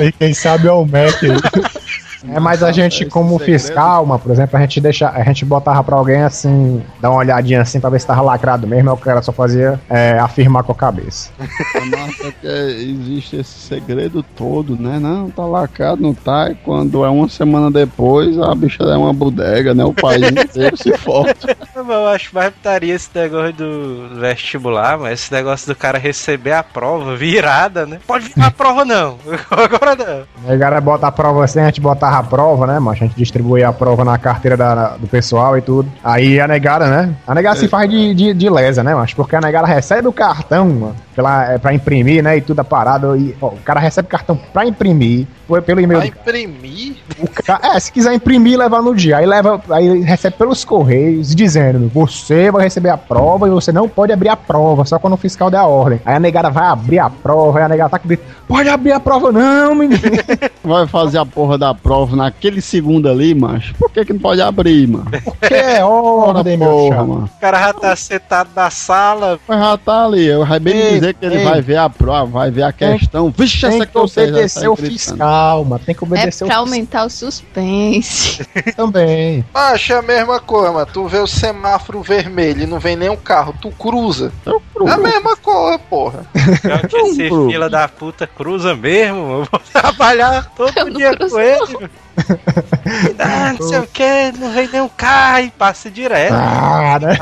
e quem sabe é o Mac. (laughs) É, mas a gente, como fiscal, mano, por exemplo, a gente deixa, a gente botava pra alguém assim, dar uma olhadinha assim pra ver se tava lacrado mesmo, aí o cara só fazia é, afirmar com a cabeça. A (laughs) massa é que existe esse segredo todo, né? Não, tá lacrado, não tá. E quando é uma semana depois, a bicha é uma bodega, né? O país inteiro se forte. (laughs) Eu acho mais putaria esse negócio do vestibular, mas esse negócio do cara receber a prova virada, né? Pode virar a prova não, (laughs) agora não. Aí o cara bota a prova assim, a gente a prova, né, mas a gente distribuía a prova na carteira da- do pessoal e tudo. Aí a negada, né? A negada se faz de, de, de lesa, né, mas porque a negada recebe o cartão, mano, pela, é, pra imprimir, né, e tudo a parada. E, ó, o cara recebe cartão pra imprimir, foi pelo e-mail Pra imprimir? o ca- É, se quiser imprimir, levar no dia. Aí leva, aí recebe pelos correios dizendo: você vai receber a prova e você não pode abrir a prova, só quando o fiscal der a ordem. Aí a negada vai abrir a prova, aí a negada tá com grito, pode abrir a prova, não, menino. (laughs) Vai fazer a porra da prova naquele segundo ali, macho. Por que que não pode abrir, mano? Porque é ordem, meu porra, chapa. mano. O cara já tá sentado na sala, Mas já tá ali. Eu vai bem Ei, dizer que ele ei. vai ver a prova, vai ver a questão. Vixe, Tem essa que já obedecer tá o fiscal, mano. Tem que é obedecer pra o aumentar o suspense. (laughs) também. Acho a mesma coisa, mano. Tu vê o semáforo vermelho e não vem nenhum carro, tu cruza. Eu É a mesma coisa, porra. pior que esse fila da puta cruza mesmo, mano. eu vou trabalhar (laughs) todo Eu não dia cruzo, com ele. mano. (laughs) Ah, não sei o que, não vem nenhum carro e passa direto. Ah, (laughs) né?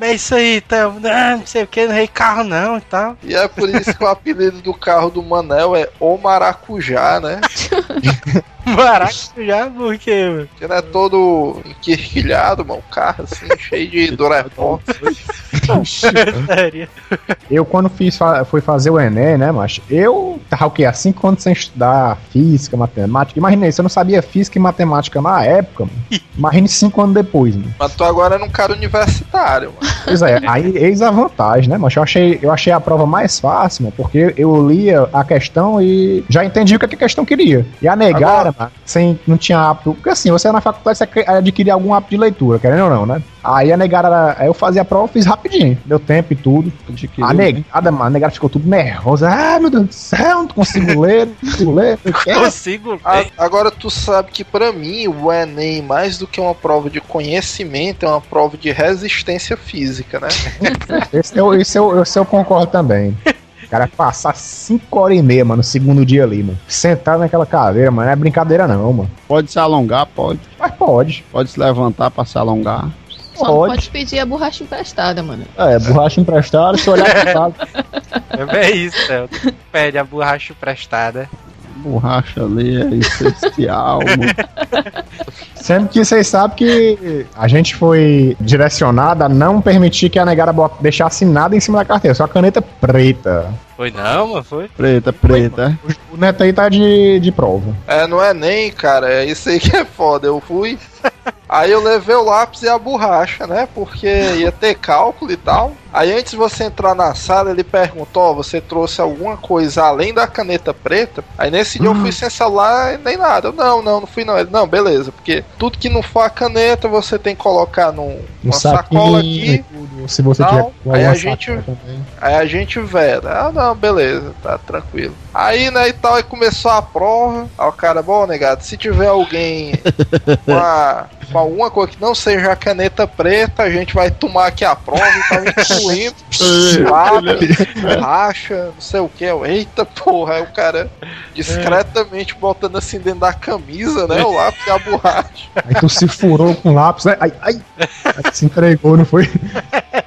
É isso aí, então, não sei o que, não vem carro não e tal. E é por isso que o apelido do carro do Manel é O Maracujá, né? (laughs) Maracujá, por quê, mano? Porque não é todo enquirquilhado, mano. O carro assim, (laughs) cheio de Durepó. Sério. Eu, quando fiz, fui fazer o Enem, né, macho? Eu tava o quê? Há cinco anos sem estudar física, matemática. Imagina isso, eu não sabia física e matemática na época, mano. Imagine cinco anos depois, mano. Mas tu agora é um cara universitário, mano. Pois é, aí eis a vantagem, né, macho? Eu achei, eu achei a prova mais fácil, mano, porque eu lia a questão e já entendi o que a questão queria. E a negara, sem, não tinha apto. Porque assim, você na faculdade você adquirir algum apto de leitura, querendo ou não, né? Aí a negada, aí eu fazia a prova, fiz rapidinho. Deu tempo e tudo. Adquiriu, A né? negada, mano, a negada ficou tudo nervosa. Ah, meu Deus do céu, não consigo (laughs) ler, não consigo ler. não. Consigo. A- agora tu sabe que pra mim o Enem, mais do que uma prova de conhecimento, é uma prova de resistência física, né? (laughs) Esse eu, esse, eu, esse eu concordo também. O cara passar 5 horas e meia, mano, no segundo dia ali, mano. Sentar naquela cadeira, mano, não é brincadeira não, mano. Pode se alongar, pode. Mas pode. Pode se levantar pra se alongar. Só não Pode. pode pedir a borracha emprestada, mano. É, borracha emprestada, se olhar pro lado. (laughs) É bem isso, né? Pede a borracha emprestada. Borracha ali é mano. (laughs) Sendo que vocês sabem que a gente foi direcionado a não permitir que a negada deixasse nada em cima da carteira, só a caneta preta. Foi não, mano? Foi? Preta, preta. O neto aí tá de, de prova. É, não é nem, cara, é isso aí que é foda. Eu fui. Aí eu levei o lápis e a borracha, né? Porque ia ter cálculo e tal. Aí antes de você entrar na sala, ele perguntou: Ó, você trouxe alguma coisa além da caneta preta? Aí nesse dia eu fui sem celular e nem nada. Eu, não, não, não fui não. Ele, não, beleza, porque tudo que não for a caneta você tem que colocar num, Um uma sacola saquinho aqui. Tudo, se você tiver Aí a gente- também. Aí a gente veda. Ah, não, beleza, tá tranquilo. Aí, né, e tal, aí começou a prova. Aí o cara, bom, negado, se tiver alguém (laughs) com, a- com alguma coisa que não seja a caneta preta, a gente vai tomar aqui a prova e tá incluindo lápis, (laughs) (laughs) racha, não sei o que. Eita porra, aí o cara discretamente botando assim dentro da camisa, né, o lápis e a borracha. Aí tu se furou com lápis, né? Ai, ai. Aí se entregou, não foi?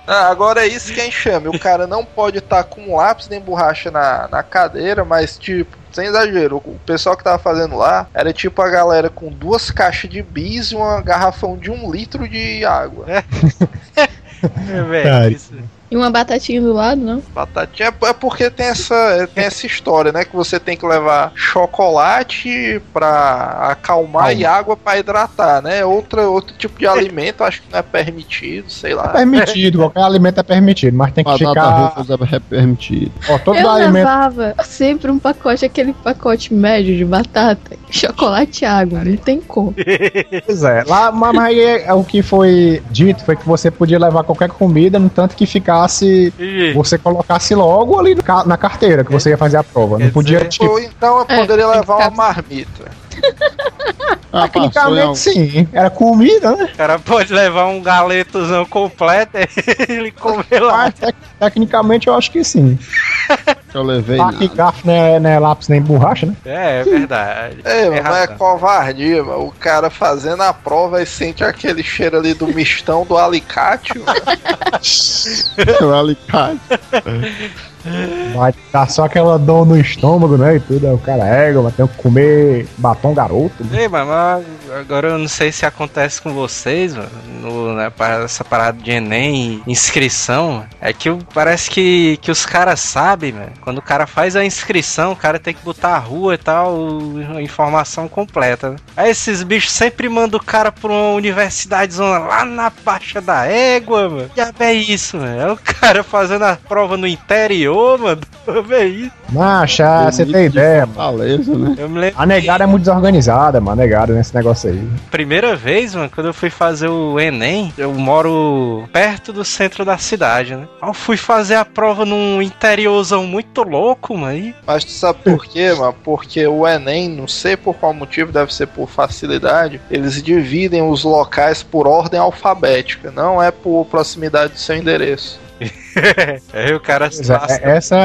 Ah, agora é isso que enxame. O cara não pode estar com lápis nem borracha na, na cadeira, mas tipo, sem exagero, o pessoal que tava fazendo lá era tipo a galera com duas caixas de bis e uma garrafão de um litro de água. É, (laughs) velho. Cara. isso- E uma batatinha do lado, não? Batatinha é porque tem essa, tem essa história, né? Que você tem que levar chocolate pra acalmar e água pra hidratar, né? Outra, outro tipo de alimento, acho que não é permitido, sei É lá. permitido, qualquer alimento é permitido, mas tem que Batata ficar. rufas é permitido. Ó, todo Eu alimento. levava sempre um pacote, aquele pacote médio de batata, chocolate e água, não tem como. (laughs) Pois é, lá, mas aí é, é o que foi dito foi que você podia levar qualquer comida, no tanto que ficasse. Ih, Você colocasse logo ali na carteira que você ia fazer a prova. Não Quer podia, dizer, tipo. Ou então eu É, poderia que levar uma marmita. (laughs) Ah, Tecnicamente sim, era comida, né? O cara pode levar um galetozão completo e (laughs) ele comer lá. Mas tec- tecnicamente eu acho que sim. (laughs) que eu levei e nada. garfo não é, não é lápis nem borracha, né? É, é verdade. É, Tem mas é covardia, mano. O cara fazendo a prova e sente aquele cheiro ali do mistão do alicate. mano. (laughs) O alicate. Vai dar só aquela dor no estômago, né? E tudo. Aí o cara é, vai ter que comer batom garoto. né? Ei, mas, mas agora eu não sei se acontece com vocês, mano, no, né, essa parada de Enem, inscrição, mano. é que parece que, que os caras sabem, mano. Quando o cara faz a inscrição, o cara tem que botar a rua e tal, a informação completa, né? Aí esses bichos sempre mandam o cara pra uma universidade zona lá na Baixa da Égua, mano. Já é isso, mano. É o cara fazendo a prova no interior, mano. (laughs) É isso. Macha, você tem ideia, mano. Né? Eu me lembro A negada é muito desorganizada, mano. A negada nesse negócio aí. Primeira vez, mano, quando eu fui fazer o Enem, eu moro perto do centro da cidade, né? Eu fui fazer a prova num interiorzão muito louco, mano. e- Mas tu sabe por quê, mano? Porque o Enem, não sei por qual motivo, deve ser por facilidade, eles dividem os locais por ordem alfabética, não é por proximidade do seu endereço. Aí (laughs) o cara é, é- essa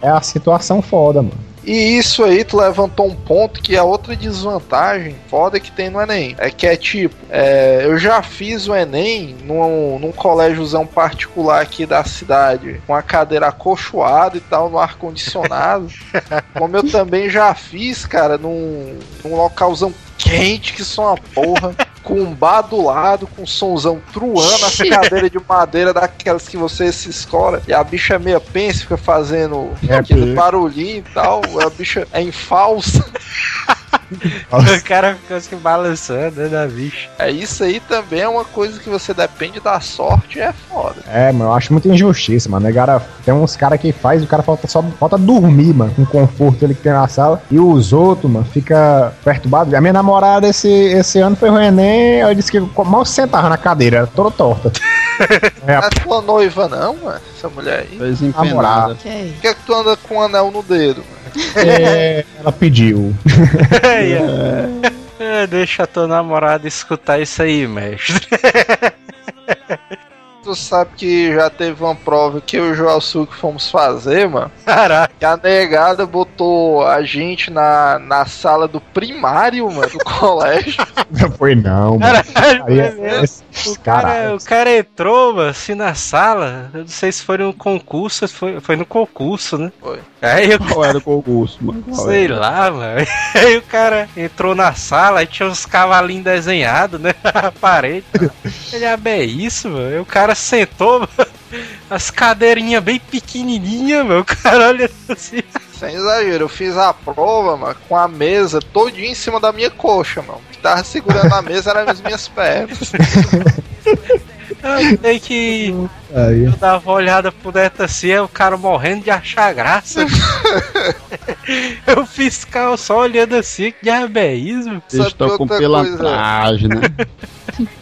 é a situação foda, mano. E isso aí, tu levantou um ponto que é outra desvantagem foda que tem no Enem. É que é tipo, é, eu já fiz o Enem num, num colégiozão particular aqui da cidade, com a cadeira acolchoada e tal, no ar-condicionado. (laughs) como eu também já fiz, cara, num, num localzão quente que só uma porra. Com um bar do lado, com um somzão truando, as cadeiras de madeira daquelas que você se escora, e a bicha é meia pensa, fica fazendo É, aquele porque- barulhinho e tal, a bicha é em falsa. (laughs) O cara ficou se balançando, né, da bicha. É isso aí também é uma coisa que você depende da sorte e é foda. É, mano, eu acho muita injustiça, mano. né, cara, tem uns caras que faz, o cara falta só falta dormir, mano, com o conforto ali que tem na sala. E os outros, mano, fica perturbado. A minha namorada esse, esse ano foi o Enem, eu disse que mal sentava na cadeira, era toda torta. (laughs) É, Não é tua noiva, não, mano, essa mulher aí. Ok. Por que, é que tu anda com um anel no dedo, mano? é, ela pediu. (laughs) Aí. É, deixa a tua namorada escutar isso aí, mestre. (laughs) Tu sabe que já teve uma prova que eu e o Joel Suco fomos fazer, mano. Caraca. Que a negada botou a gente na, na sala do primário, mano, do (laughs) colégio. Não (laughs) foi não, mano. Caralho, Aí, beleza. esses O cara, caras. o cara entrou, mano, assim, na sala. Eu não sei se foi no concurso, foi, foi no concurso, né? Foi. Aí eu Qual era o concurso, mano? Qual sei era? lá, mano. (laughs) Aí o cara entrou na sala e tinha uns cavalinhos desenhados, né? Na parede. Ele, ah, é isso, mano. Aí o cara sentou, mano. (laughs) As cadeirinhas bem pequenininhas, mano. O cara olha assim. Sem exagero, eu fiz a prova, mano, com a mesa todinha em cima da minha coxa, mano. O que tava segurando a mesa eram as minhas pernas. Eu sei que Aí. eu dava uma olhada pro neto assim, aí o cara morrendo de achar graça. (laughs) eu fiz cal só olhando assim, que diabo é isso? mano? Eles Sabe estão com outra pilantragem, né?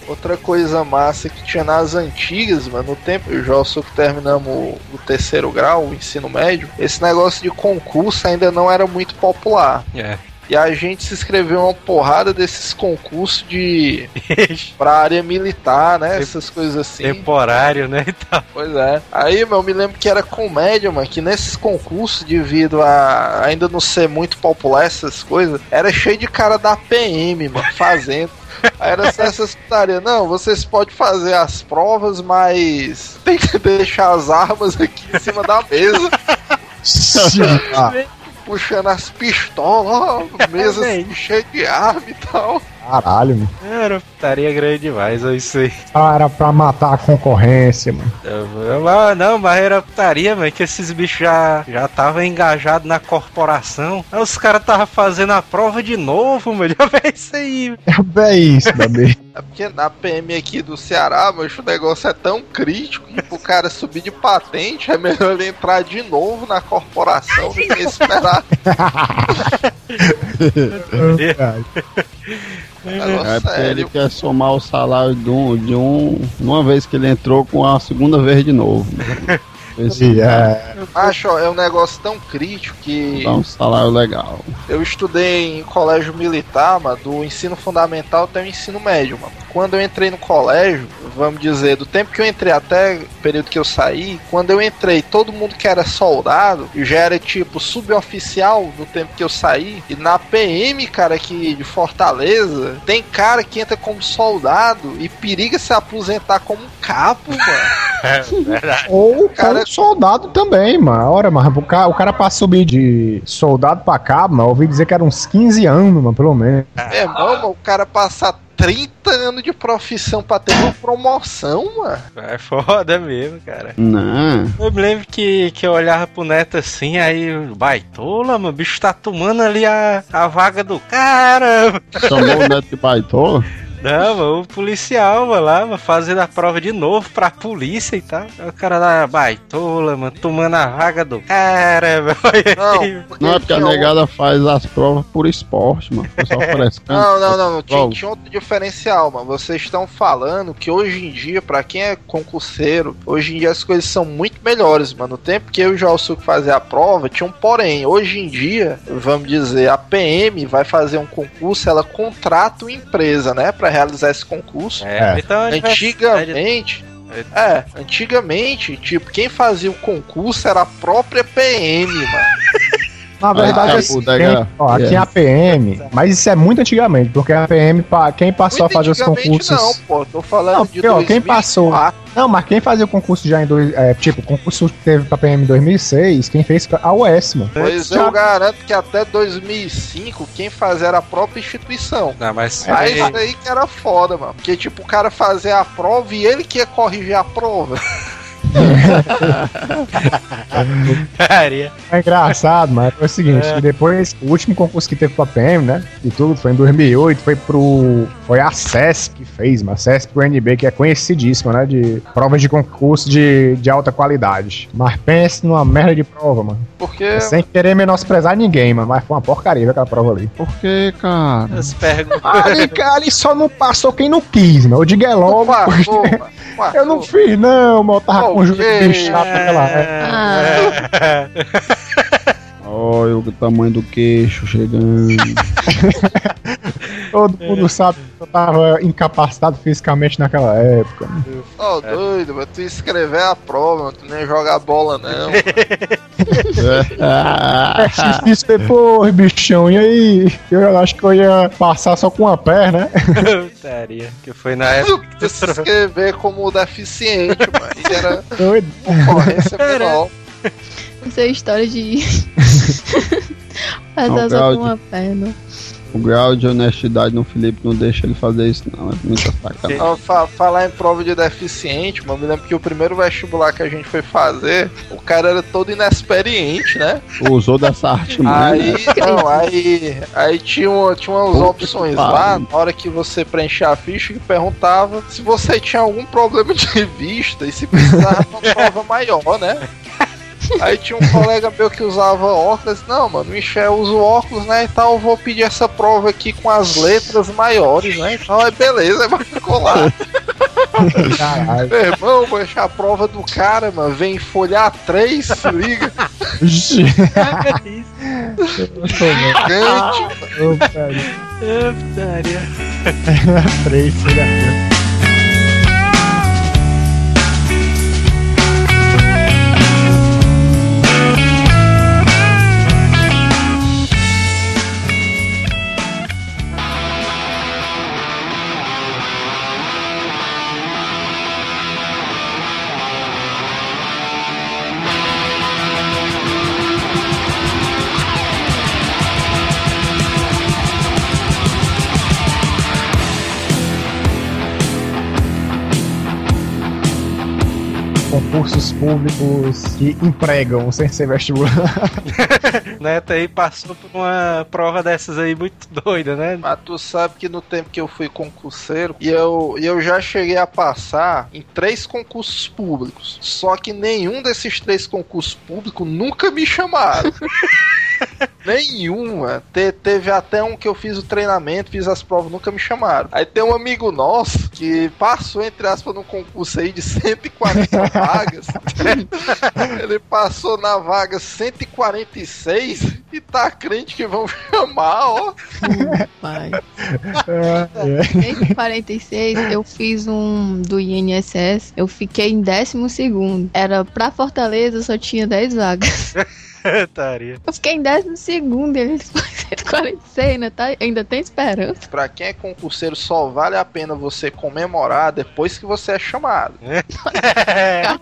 Outra coisa massa que tinha nas antigas, mano, no tempo, eu e o Joel Suco terminamos o, o terceiro grau, o ensino médio, esse negócio de concurso ainda não era muito popular. É. E a gente se inscreveu uma porrada desses concursos de. (laughs) pra área militar, né? Essas coisas assim. Temporário, né? e tal. Pois é. Aí, meu, eu me lembro que era comédia, mano, que nesses concursos, devido a ainda não ser muito popular essas coisas, era cheio de cara da PM, mano, fazendo. Aí era só essas putaria. Não, vocês podem fazer as provas, mas tem que deixar as armas aqui em cima da mesa, Ah, puxando as pistolas, ó, mesa É, assim, cheia de arma e tal. Caralho, mano. Era putaria grande demais, é isso aí. Ah, era pra matar a concorrência, mano. Eu- eu- não, mas era putaria, mano, que esses bichos já já estavam engajados na corporação. Aí os caras estavam fazendo a prova de novo, mano. (laughs) Já vê isso aí. É isso, bebê. (laughs) É porque na PM aqui do Ceará, mas o negócio é tão crítico que pro cara subir de patente é melhor ele entrar de novo na corporação do que esperar. (laughs) É Negócio porque ele quer somar o salário de um, de um. Uma vez que ele entrou com a segunda vez de novo. (laughs) Esse é, Acho, ó, é um negócio tão crítico que dá um salário legal. eu estudei em colégio militar, mano, do ensino fundamental até o ensino médio, mano. Quando eu entrei no colégio, vamos dizer, do tempo que eu entrei até o período que eu saí, quando eu entrei, todo mundo que era soldado já era tipo suboficial no tempo que eu saí. E na PM, cara, aqui de Fortaleza, tem cara que entra como soldado e periga se aposentar como um capo, mano. (laughs) É verdade. ou Cara- cara... soldado também, mano. Ora, mano, o cara, o cara pra subir de soldado pra cabo, mano, eu ouvi dizer que era uns 15 anos, mano, pelo menos. É, mano, o cara passar 30 anos de profissão pra ter uma promoção, mano. É foda mesmo, cara. Não. Eu me lembro que, que eu olhava pro neto assim, aí, baitola, mano, o bicho tá tomando ali a, a vaga do cara. Chamou o neto de baitola? (laughs) Não, mano, o policial, mano, lá, mano, fazendo a prova de novo pra polícia e tal. O cara lá, baitola, mano, tomando a vaga do cara, (laughs) mano. Não, porque Não, é porque a negada faz as provas por esporte, mano. O pessoal frescando. Não, não, não, não. Tinha, tinha outro diferencial, mano. Vocês estão falando que hoje em dia, pra quem é concurseiro, hoje em dia as coisas são muito melhores, mano. No tempo que eu e o Jalsuco fazia a prova, tinha um porém. Hoje em dia, vamos dizer, a PM vai fazer um concurso, ela contrata uma empresa, né, pra realizar esse concurso. É, É. então Antigamente. É, antigamente, tipo, quem fazia o concurso era a própria PM, mano. Na Ah, verdade, a assim, bodega- tem- ó, aqui é. é a PM, mas isso é muito antigamente, porque a PM, quem passou Muito a fazer os concursos. Não, pô, tô falando Não, de quem 2004. passou- Não, mas quem fazia o concurso já em dois. É, tipo, o concurso que teve pra PM em 2006, quem fez a UES, mano. Pois Já- eu garanto que até 2005 quem fazia era a própria instituição. Não, mas É, Aí foi- isso aí que era foda, mano. Porque, tipo, o cara fazia a prova e ele que ia corrigir a prova. É engraçado, mas foi o seguinte, que depois, o último concurso que teve pra PM, né, e tudo, foi em 2008, foi pro, foi a CESP que fez, mas a CESP pro NB, que é conhecidíssima, né, de provas de concurso de, de alta qualidade. Mas pense numa merda de prova, mano. Porque Sem querer menosprezar ninguém, mano, mas foi uma porcaria aquela prova ali. Por que, cara? As perguntas. Ali, ali só não passou quem não quis, mano. Eu digo é logo, porque Passou, mano. Passou. eu não fiz não, mano, eu tava com o joelho Ok. bem chato naquela época. É. Olha o tamanho do queixo chegando. (laughs) Todo mundo sabe que eu tava incapacitado fisicamente naquela época. Ô, doido, mas tu escrever a prova, tu nem jogar bola, não. (laughs) É difícil depois, bichão. E aí? Eu acho que eu ia passar só com uma perna, né? (laughs) Putaria. Que foi na época que Tu se inscrever como deficiente, mano. E era (laughs) Doido. concorrência menor. Isso é história de. Passar só com uma perna. O grau de honestidade no Felipe não deixa ele fazer isso, não. É muita sacanagem. Fa- falar em prova de deficiente, mano, me lembro que o primeiro vestibular que a gente foi fazer, o cara era todo inexperiente, né? Usou dessa arte, mano. Aí, não, aí, aí tinha, uma- tinha umas Puta opções lá, na hora que você preenchia a ficha, que perguntava se você tinha algum problema de (laughs) vista e se precisava de uma prova maior, né? Aí tinha um colega meu que usava óculos, não, mano, Michel, eu uso óculos, né, e tal, eu vou pedir essa prova aqui com as letras maiores, né, então aí beleza, ficou lá. Caralho. Meu irmão, vou deixar a prova do cara, mano, vem folhar 3, se liga, gigante, Ô, velho. É, putaria. (laughs) Três, filha concursos públicos que empregam sem ser vestibular. (laughs) Neto aí passou por uma prova dessas aí muito doida, né? Mas tu sabe que no tempo que eu fui concurseiro, e eu, e eu já cheguei a passar em três concursos públicos. Só que nenhum desses três concursos públicos nunca me chamaram. (laughs) Nenhuma. Te- teve até um que eu fiz o treinamento, fiz as provas, nunca me chamaram. Aí tem um amigo nosso que passou, entre aspas, num concurso aí de 140 vagas. (laughs) (laughs) Ele passou na vaga 146 e tá crente que vão (laughs) chamar, ó. Pai. É, Em 46, eu fiz um do INSS. Eu fiquei em décimo segundo. Era pra Fortaleza, só tinha 10 vagas. (laughs) (laughs) Putaria. Eu fiquei em décimo segundo e eles foi (laughs) 146, né? Tá, ainda tem esperança. Pra quem é concurseiro, só vale a pena você comemorar depois que você é chamado. (laughs)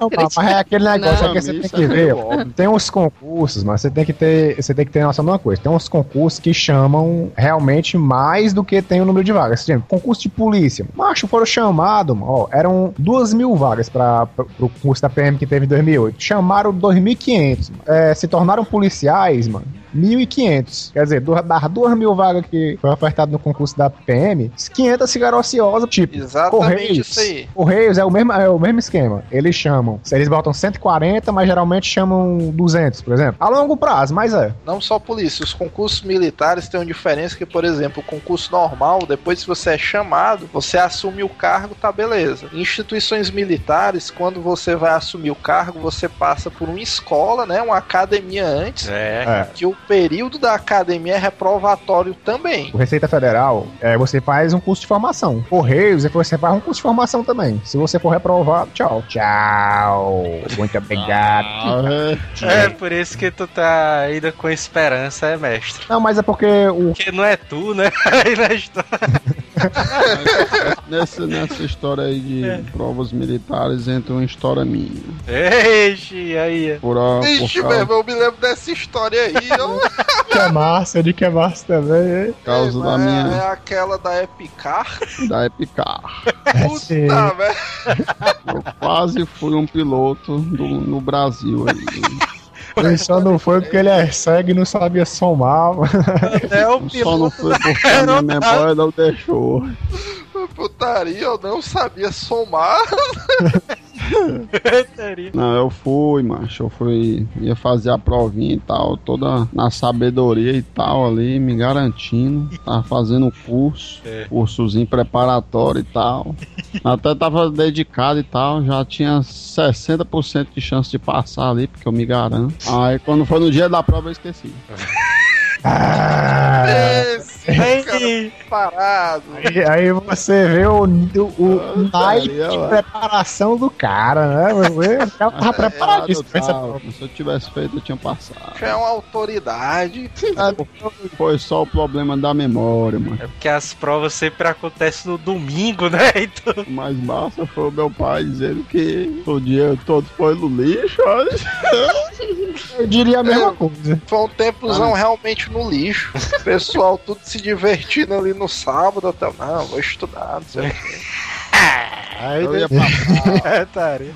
Não, mas é aquele negócio Não. é que você tem que é ver. Tem uns concursos, mas você tem que ter, você tem que ter noção de uma coisa. Tem uns concursos que chamam realmente mais do que tem o número de vagas. Por exemplo, concurso de polícia. Macho, foram chamados, mano, ó, eram duas mil vagas para o concurso da PM que teve em 2008. Chamaram 2.500. mano. É, se tornaram policiais, mano. 1.500. Quer dizer, das duas mil vagas que foi ofertado no concurso da PM, 500 ficaram ociosas, tipo, Exatamente Correios. isso aí. Correios é o mesmo, é o mesmo esquema. Eles chamam. Eles botam 140, mas geralmente chamam 200, por exemplo. A longo prazo, mas é. Não só polícia, os concursos militares têm uma diferença que, por exemplo, o concurso normal, depois que você é chamado, você assume o cargo, tá beleza. Em instituições militares, quando você vai assumir o cargo, você passa por uma escola, né, uma academia antes, É. É. que o período da academia é reprovatório também. O Receita Federal, é, você faz um curso de formação. Correios, você faz um curso de formação também. Se você for reprovado, tchau. Tchau. Muito (laughs) obrigado. É por isso que tu tá ainda com esperança, é mestre. Não, mas é porque o. Porque não é tu, né? (laughs) Aí na história. (laughs) (laughs) Nessa, nessa história aí de provas militares entra uma história minha. Eixe, aí. Por, a, por Ixi, causa, meu, eu me lembro dessa história aí. Eu... (laughs) Que é massa, de que é massa também, hein? por causa da é, minha. é aquela da Epicar. (laughs) Da Epicar. Puta, velho. Eu quase fui um piloto do, no Brasil aí. Ele só não foi porque ele é cego e não sabia somar. É o Só não foi porque a minha memória não deixou. Putaria, eu não sabia somar. (laughs) Não, eu fui, macho. Eu fui. Ia fazer a provinha e tal, toda na sabedoria e tal ali, me garantindo. Tava fazendo curso, cursozinho preparatório e tal. Até tava dedicado e tal, já tinha 60% de chance de passar ali, porque eu me garanto. Aí quando foi no dia da prova eu esqueci. (laughs) Ah, Esse cara parado. aí, aí você vê o, o, o naipe de preparação do cara, né? Você, o cara tava preparadíssimo pra essa Tava. prova. Se eu tivesse feito, eu tinha passado. Já é uma autoridade. Foi só o problema da memória, mano. É porque as provas sempre acontecem no domingo, né? (laughs) Então, O mais massa foi o meu pai dizendo que o dia todo foi no lixo. olha. Eu diria a mesma coisa. Foi um tempozão realmente no lixo. O pessoal tudo se divertindo ali no sábado. Até, não, vou estudar, não sei o quê. Aí Eu ia passar. (laughs) é.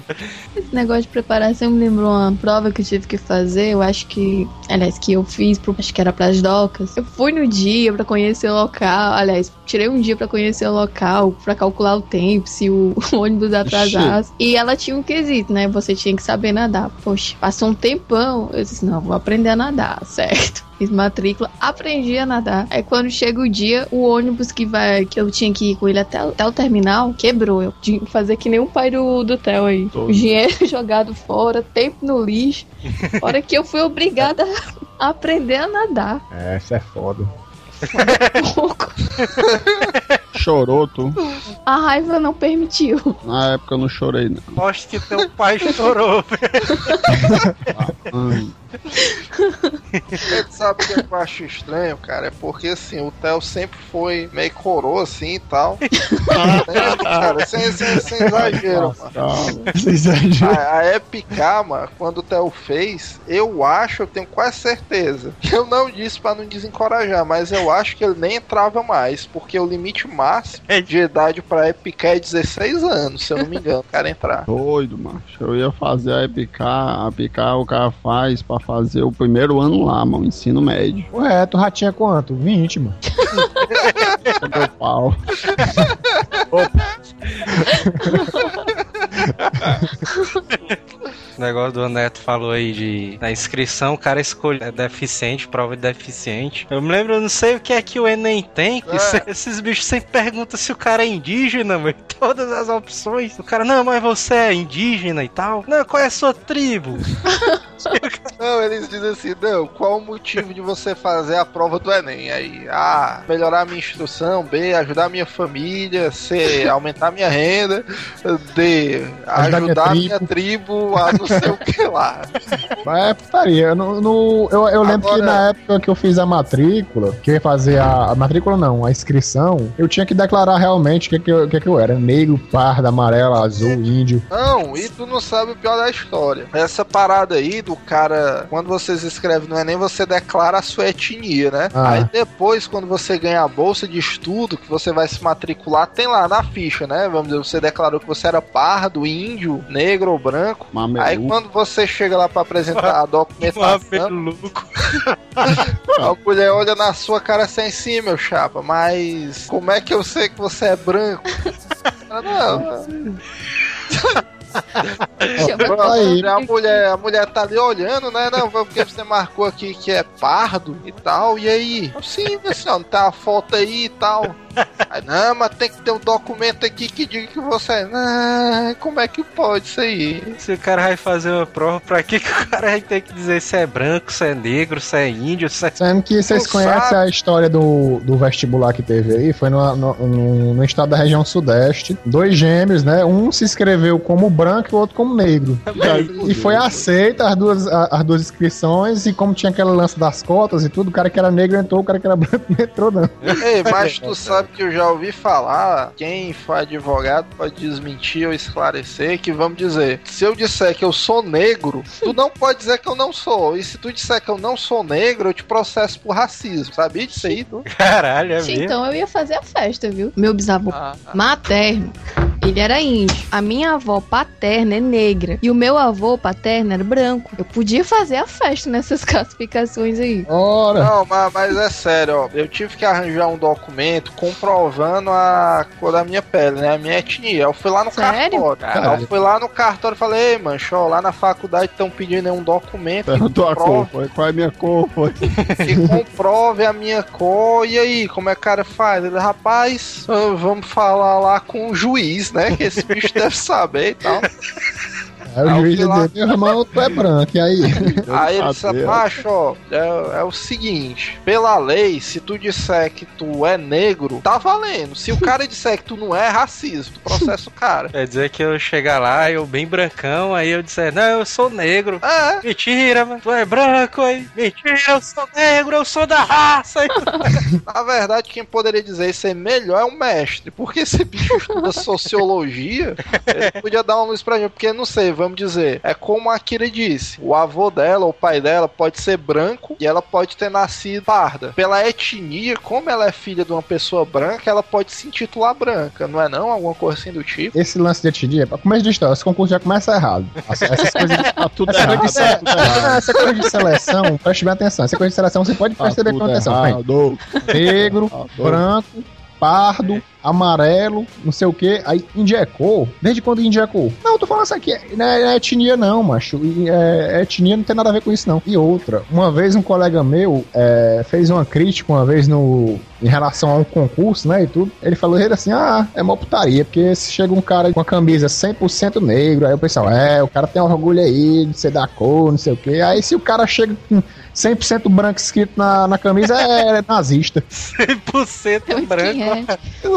Esse negócio de preparação me lembrou uma prova que eu tive que fazer. Eu acho que. Aliás, que eu fiz, pro, acho que era pras docas. Eu fui no dia pra conhecer o local. Aliás, tirei um dia pra conhecer o local, pra calcular o tempo, se o, (laughs) o ônibus atrasasse. E ela tinha um quesito, né? Você tinha que saber nadar. Poxa, passou um tempão. Eu disse, não, vou aprender a nadar, certo? Fiz matrícula, aprendi a nadar. Aí quando chega o dia, o ônibus que vai, que eu tinha que ir com ele até, o- até o terminal, quebrou. Eu tinha que fazer que nem um pai do, do Theo aí. Todo. Dinheiro (laughs) jogado fora, tempo no lixo. Hora que eu fui obrigada a aprender a nadar. É, isso é foda. Pouco. (laughs) Chorou, tu? A raiva não permitiu. Na época eu não chorei, não. Aposto que teu pai chorou. Ai, (laughs) (laughs) Você sabe o que eu acho estranho, cara? É porque assim, o Theo sempre foi meio coroa assim e tal. (laughs) É, cara, sem, sem, sem exagero, mano. calma. Você exagera. A, a Epicar, mano, quando o Theo fez, eu acho, eu tenho quase certeza. (laughs) Eu não disse pra não desencorajar, mas eu acho que ele nem entrava mais, porque o limite máximo de idade pra Epicar é 16 anos, se eu não me engano, o cara entrar. Doido, macho. Eu ia fazer a Epicar. A Epicar o cara faz pra fazer o primeiro ano lá, mano. Ensino médio. Ué, tu já tinha quanto? 20, mano. Meu (laughs) pau. O (laughs) negócio do Neto falou aí de na inscrição, o cara escolhe é deficiente, prova de deficiente. Eu me lembro, eu não sei o que é que o Enem tem. É. se- esses bichos sempre perguntam se o cara é indígena, mas (laughs) todas as opções. O cara, não, mas você é indígena e tal. Não, qual é a sua tribo? (laughs) Não, eles dizem assim, não, qual o motivo de você fazer a prova do Enem? Aí, A, melhorar a minha instrução, B, ajudar a minha família, C, aumentar a minha renda, D, Ajudar ajudar, a minha minha tribo a não sei o que lá. Mas é putaria. No, no- eu, eu lembro que Agora- na época que eu fiz a matrícula, que eu ia fazer a, a matrícula não, a inscrição, eu tinha que declarar realmente o que, que, eu, que, que eu era. Negro, pardo, amarelo, azul, índio. Não, e tu não sabe o pior da história. Essa parada aí do cara, quando vocês escrevem no Enem, você declara a sua etnia, né? Ah. Aí depois, quando você ganha a bolsa de estudo, que você vai se matricular, tem lá na ficha, né? Vamos dizer, você declarou que você era pardo, índio, negro ou branco. Mameluco. Aí quando você chega lá pra apresentar a documentação, (laughs) Mameluco. (laughs) a mulher olha na sua cara assim assim, meu chapa, mas como é que eu sei que você é branco? Não, (laughs) Aí. a mulher, a mulher tá ali olhando, né? Não, porque você marcou aqui que é pardo e tal. E aí? Sim, senhora, não tá a foto aí e tal. Aí, não, mas tem que ter um documento aqui que diga que você é. Ah, como é que pode isso aí? Se o cara vai fazer uma prova, pra que, que o cara vai ter que dizer se é branco, se é negro, se é índio, se é. Sendo que vocês conhecem sabe. a história do, do vestibular que teve aí, foi no, no, no- no estado da região sudeste. Dois gêmeos, né? Um se inscreveu como branco e o outro como negro. (laughs) E foi aceita as duas, as duas inscrições, e como tinha aquele lance das cotas e tudo, o cara que era negro entrou, o cara que era (laughs) branco não entrou, não. Ei, mas tu (laughs) sabe que eu já ouvi falar, quem for advogado pode desmentir ou esclarecer, que vamos dizer, se eu disser que eu sou negro, (laughs) tu não pode dizer que eu não sou. E se tu disser que eu não sou negro, eu te processo por racismo. Sabia disso aí, tu? Caralho, é mesmo? Então eu ia fazer a festa, viu? Meu bisavô Ah, materno, ele era índio. A minha avó paterna é negra. E o meu avô paterno era branco. Eu podia fazer a festa nessas (laughs) classificações aí. Ora! Não, mas, mas é sério, ó. Eu tive que arranjar um documento comprovando a cor da minha pele, né? A minha etnia. Eu fui lá no Sério? cartório. Caralho. Eu fui lá no cartório e falei, ei, mancho, ó, lá na faculdade estão pedindo um documento que Perguntou a comprove, cor, foi. Qual é a minha cor? Foi. (laughs) que comprove a minha cor. E aí, como é que o cara faz? Ele, rapaz, vamos falar lá com o juiz, né? Que esse bicho deve saber e tal. (laughs) Aí o juiz lá- dizer, meu irmão, tu é branco, e aí? (laughs) Aí ele disse, macho, ó, é, é o seguinte, pela lei, se tu disser que tu é negro, tá valendo. Se o cara disser que tu não é, é racismo, tu processa o cara. Quer dizer que eu chegar lá, eu bem brancão, aí eu disser, não, eu sou negro. É, Mentira, mano. Tu é branco aí. Mentira, eu sou negro, eu sou da raça. (laughs) (laughs) na verdade, quem poderia dizer isso aí melhor é o mestre, porque esse bicho estuda sociologia, ele podia dar uma luz pra mim, porque não sei, vamos dizer, é como a Kira disse, o avô dela, o pai dela pode ser branco e ela pode ter nascido parda. Pela etnia, como ela é filha de uma pessoa branca, ela pode se intitular branca, não é não? Alguma coisa assim do tipo. Esse lance de etnia, pra começo de história, esse concurso já começa errado. Essa- Essas coisas de (laughs) Tá tudo Essa errado. coisa, de, Tá tudo errado. Essa coisa de seleção, preste bem atenção. Essa coisa de seleção você pode Tá perceber atenção. Vem, errado. negro, Tá branco, pardo, amarelo, não sei o que. Aí indicou. Desde quando indicou? Não, eu tô falando isso aqui. Não é, é etnia, não, macho. É, é etnia não tem nada a ver com isso, não. E outra, uma vez um colega meu é, fez uma crítica uma vez no. Em relação a um concurso, né, e tudo, ele falou ele assim, ah, é mó putaria, porque se chega um cara com a camisa 100% negro, aí o pessoal, é, o cara tem orgulho aí de ser da cor, não sei o que, aí se o cara chega com 100% branco escrito na, na camisa, é, é nazista. (laughs) 100% branco.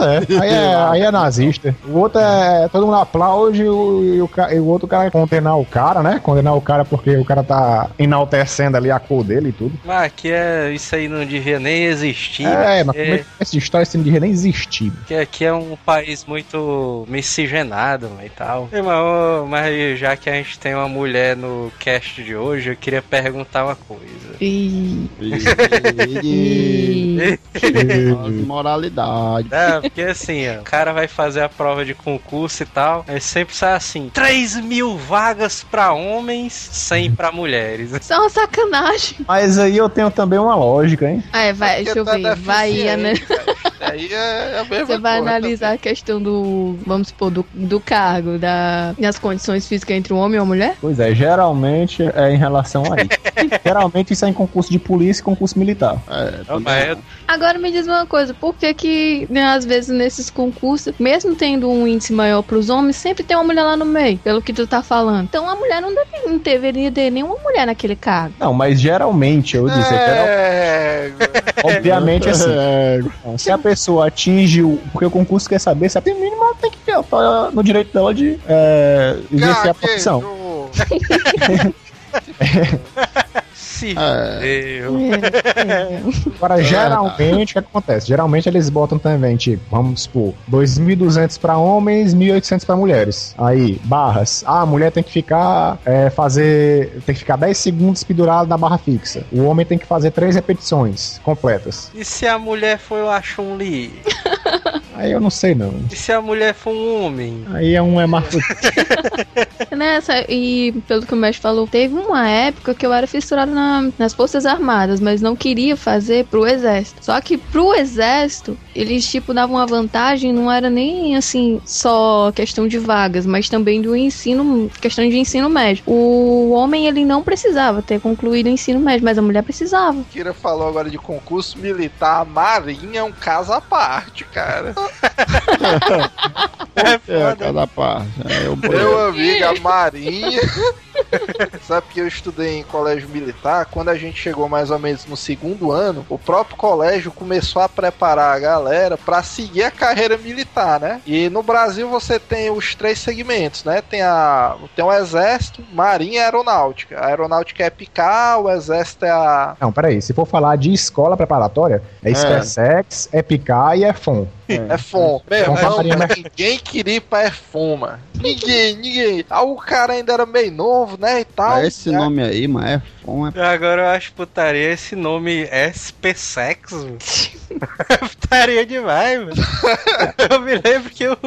É. Pois (laughs) é. Aí é, aí é nazista. O outro é. Todo mundo aplaude e o, e o, e outro cara condenar o cara, né? Condenar o cara porque o cara tá enaltecendo ali a cor dele e tudo. Mas aqui é. Isso aí não devia nem existir. É, mas É. como é que essa história assim, não devia nem existir? Porque aqui é um país muito miscigenado e tal. E, mas, mas já que a gente tem uma mulher no cast de hoje, eu queria perguntar uma coisa. E... E- e- As (laughs) moralidades. É, porque assim, ó, o cara vai fazer a prova de concurso e tal, aí sempre sai assim: 3 mil vagas pra homens, 100 pra mulheres. Isso é uma sacanagem. Mas aí eu tenho também uma lógica, hein? Ah, é, vai, Porque deixa eu tá ver. Vai, né? Aí é a mesma Você vai analisar a questão do, vamos supor, do, do cargo, da, das condições físicas entre um homem e uma mulher? Pois é, geralmente é em relação a isso. (laughs) geralmente isso é em concurso de polícia e concurso militar. É, também mas é- Agora me diz uma coisa, por que que, né, às vezes, nesses concursos, mesmo tendo um índice maior pros homens, sempre tem uma mulher lá no meio, pelo que tu tá falando. Então a mulher não, deve, não deveria ter nenhuma mulher naquele cargo. Não, mas geralmente, eu disse, geral- É, obviamente assim. É, Se a pessoa atinge o. Porque o concurso quer saber se a mínimo ela tem que ter tá no direito dela de é, exercer a profissão. (laughs) (laughs) (laughs) se É. deu. É, é. (laughs) Agora, geralmente, o que acontece? Geralmente eles botam também, tipo, vamos supor, 2.200 para homens, 1.800 para mulheres. Aí, barras. Ah, a mulher tem que ficar, é, fazer, tem que ficar 10 segundos pendurado na barra fixa. O homem tem que fazer 3 repetições completas. E se a mulher for a Chun-Li? (laughs) Aí eu não sei não. E se a mulher for um homem? Aí é um é marco. (laughs) (laughs) Nessa, e pelo que o mestre falou, teve uma época que eu era fissurado na- nas Forças Armadas, mas não queria fazer pro Exército. Só que pro Exército, eles, tipo, davam uma vantagem, não era nem, assim, só questão de vagas, mas também do ensino, questão de ensino médio. O homem, ele não precisava ter concluído o ensino médio, mas a mulher precisava. Kira falou agora de concurso militar. A Marinha é um caso à parte, cara. (laughs) (laughs) É é cada parte. É, eu, Meu amigo, a Marinha. (laughs) Sabe que eu estudei em colégio militar, quando a gente chegou mais ou menos no segundo ano, o próprio colégio começou a preparar a galera pra seguir a carreira militar, né? E no Brasil você tem os três segmentos, né? Tem a tem o exército, marinha e aeronáutica. A aeronáutica é picar, o exército é a Não, peraí. Se for falar de escola preparatória, é, SpaceX, é picar e é FON. é FOM. Meu Fom pra irmão, marinha ninguém queria ir pra EFOM, mano. Ninguém, ninguém. Ah, o cara ainda era meio novo, né, e tal. Ah, esse né? nome aí, mano, é fome. Agora eu acho putaria esse nome SP-Sex, mano. (laughs) putaria demais, mano. (laughs) Eu me lembro que o,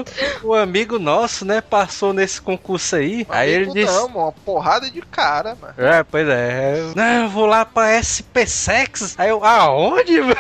o amigo nosso, né, passou nesse concurso aí. aí ele disse. Não, mano, uma porrada de cara, mano. É, pois é. Eu, Não, eu vou lá pra SP-Sex. Aí eu, aonde, mano?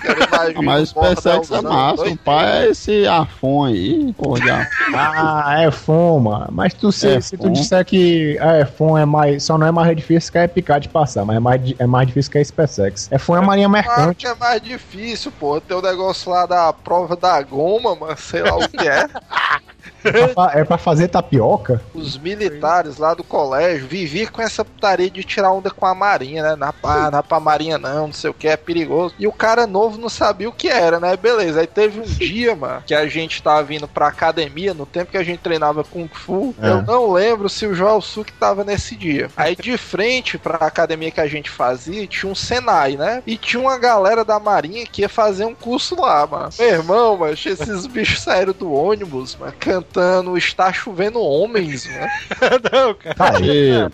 Cara, (laughs) Ah, mas PSX é massa. O pai é esse Afon aí, porra de Afon. Ah, é FON, mano. Mas tu, se, É se tu disser que a FON é mais. Só não é mais difícil que a picar de passar, mas é mais, é mais difícil que a SpaceX. FON é a marinha Claro mercante. que é mais difícil, pô. Tem o negócio lá da prova da goma, mano, sei lá o que é. (laughs) É pra é pra fazer tapioca. Os militares lá do colégio viviam com essa putaria de tirar onda com a marinha, né? Na pá, na pá marinha não, não sei o que, é perigoso. E o cara novo não sabia o que era, né? Beleza. Aí teve um dia, (laughs) mano, que a gente tava vindo pra academia, no tempo que a gente treinava Kung Fu. É. Eu não lembro se o Joel Suki tava nesse dia. Aí de frente pra academia que a gente fazia, tinha um Senai, né? E tinha uma galera da marinha que ia fazer um curso lá, mano. Meu irmão, mano, esses bichos saíram do ônibus, mano, cantando Está Chovendo Homens, mano. (laughs) Não, cara. Tá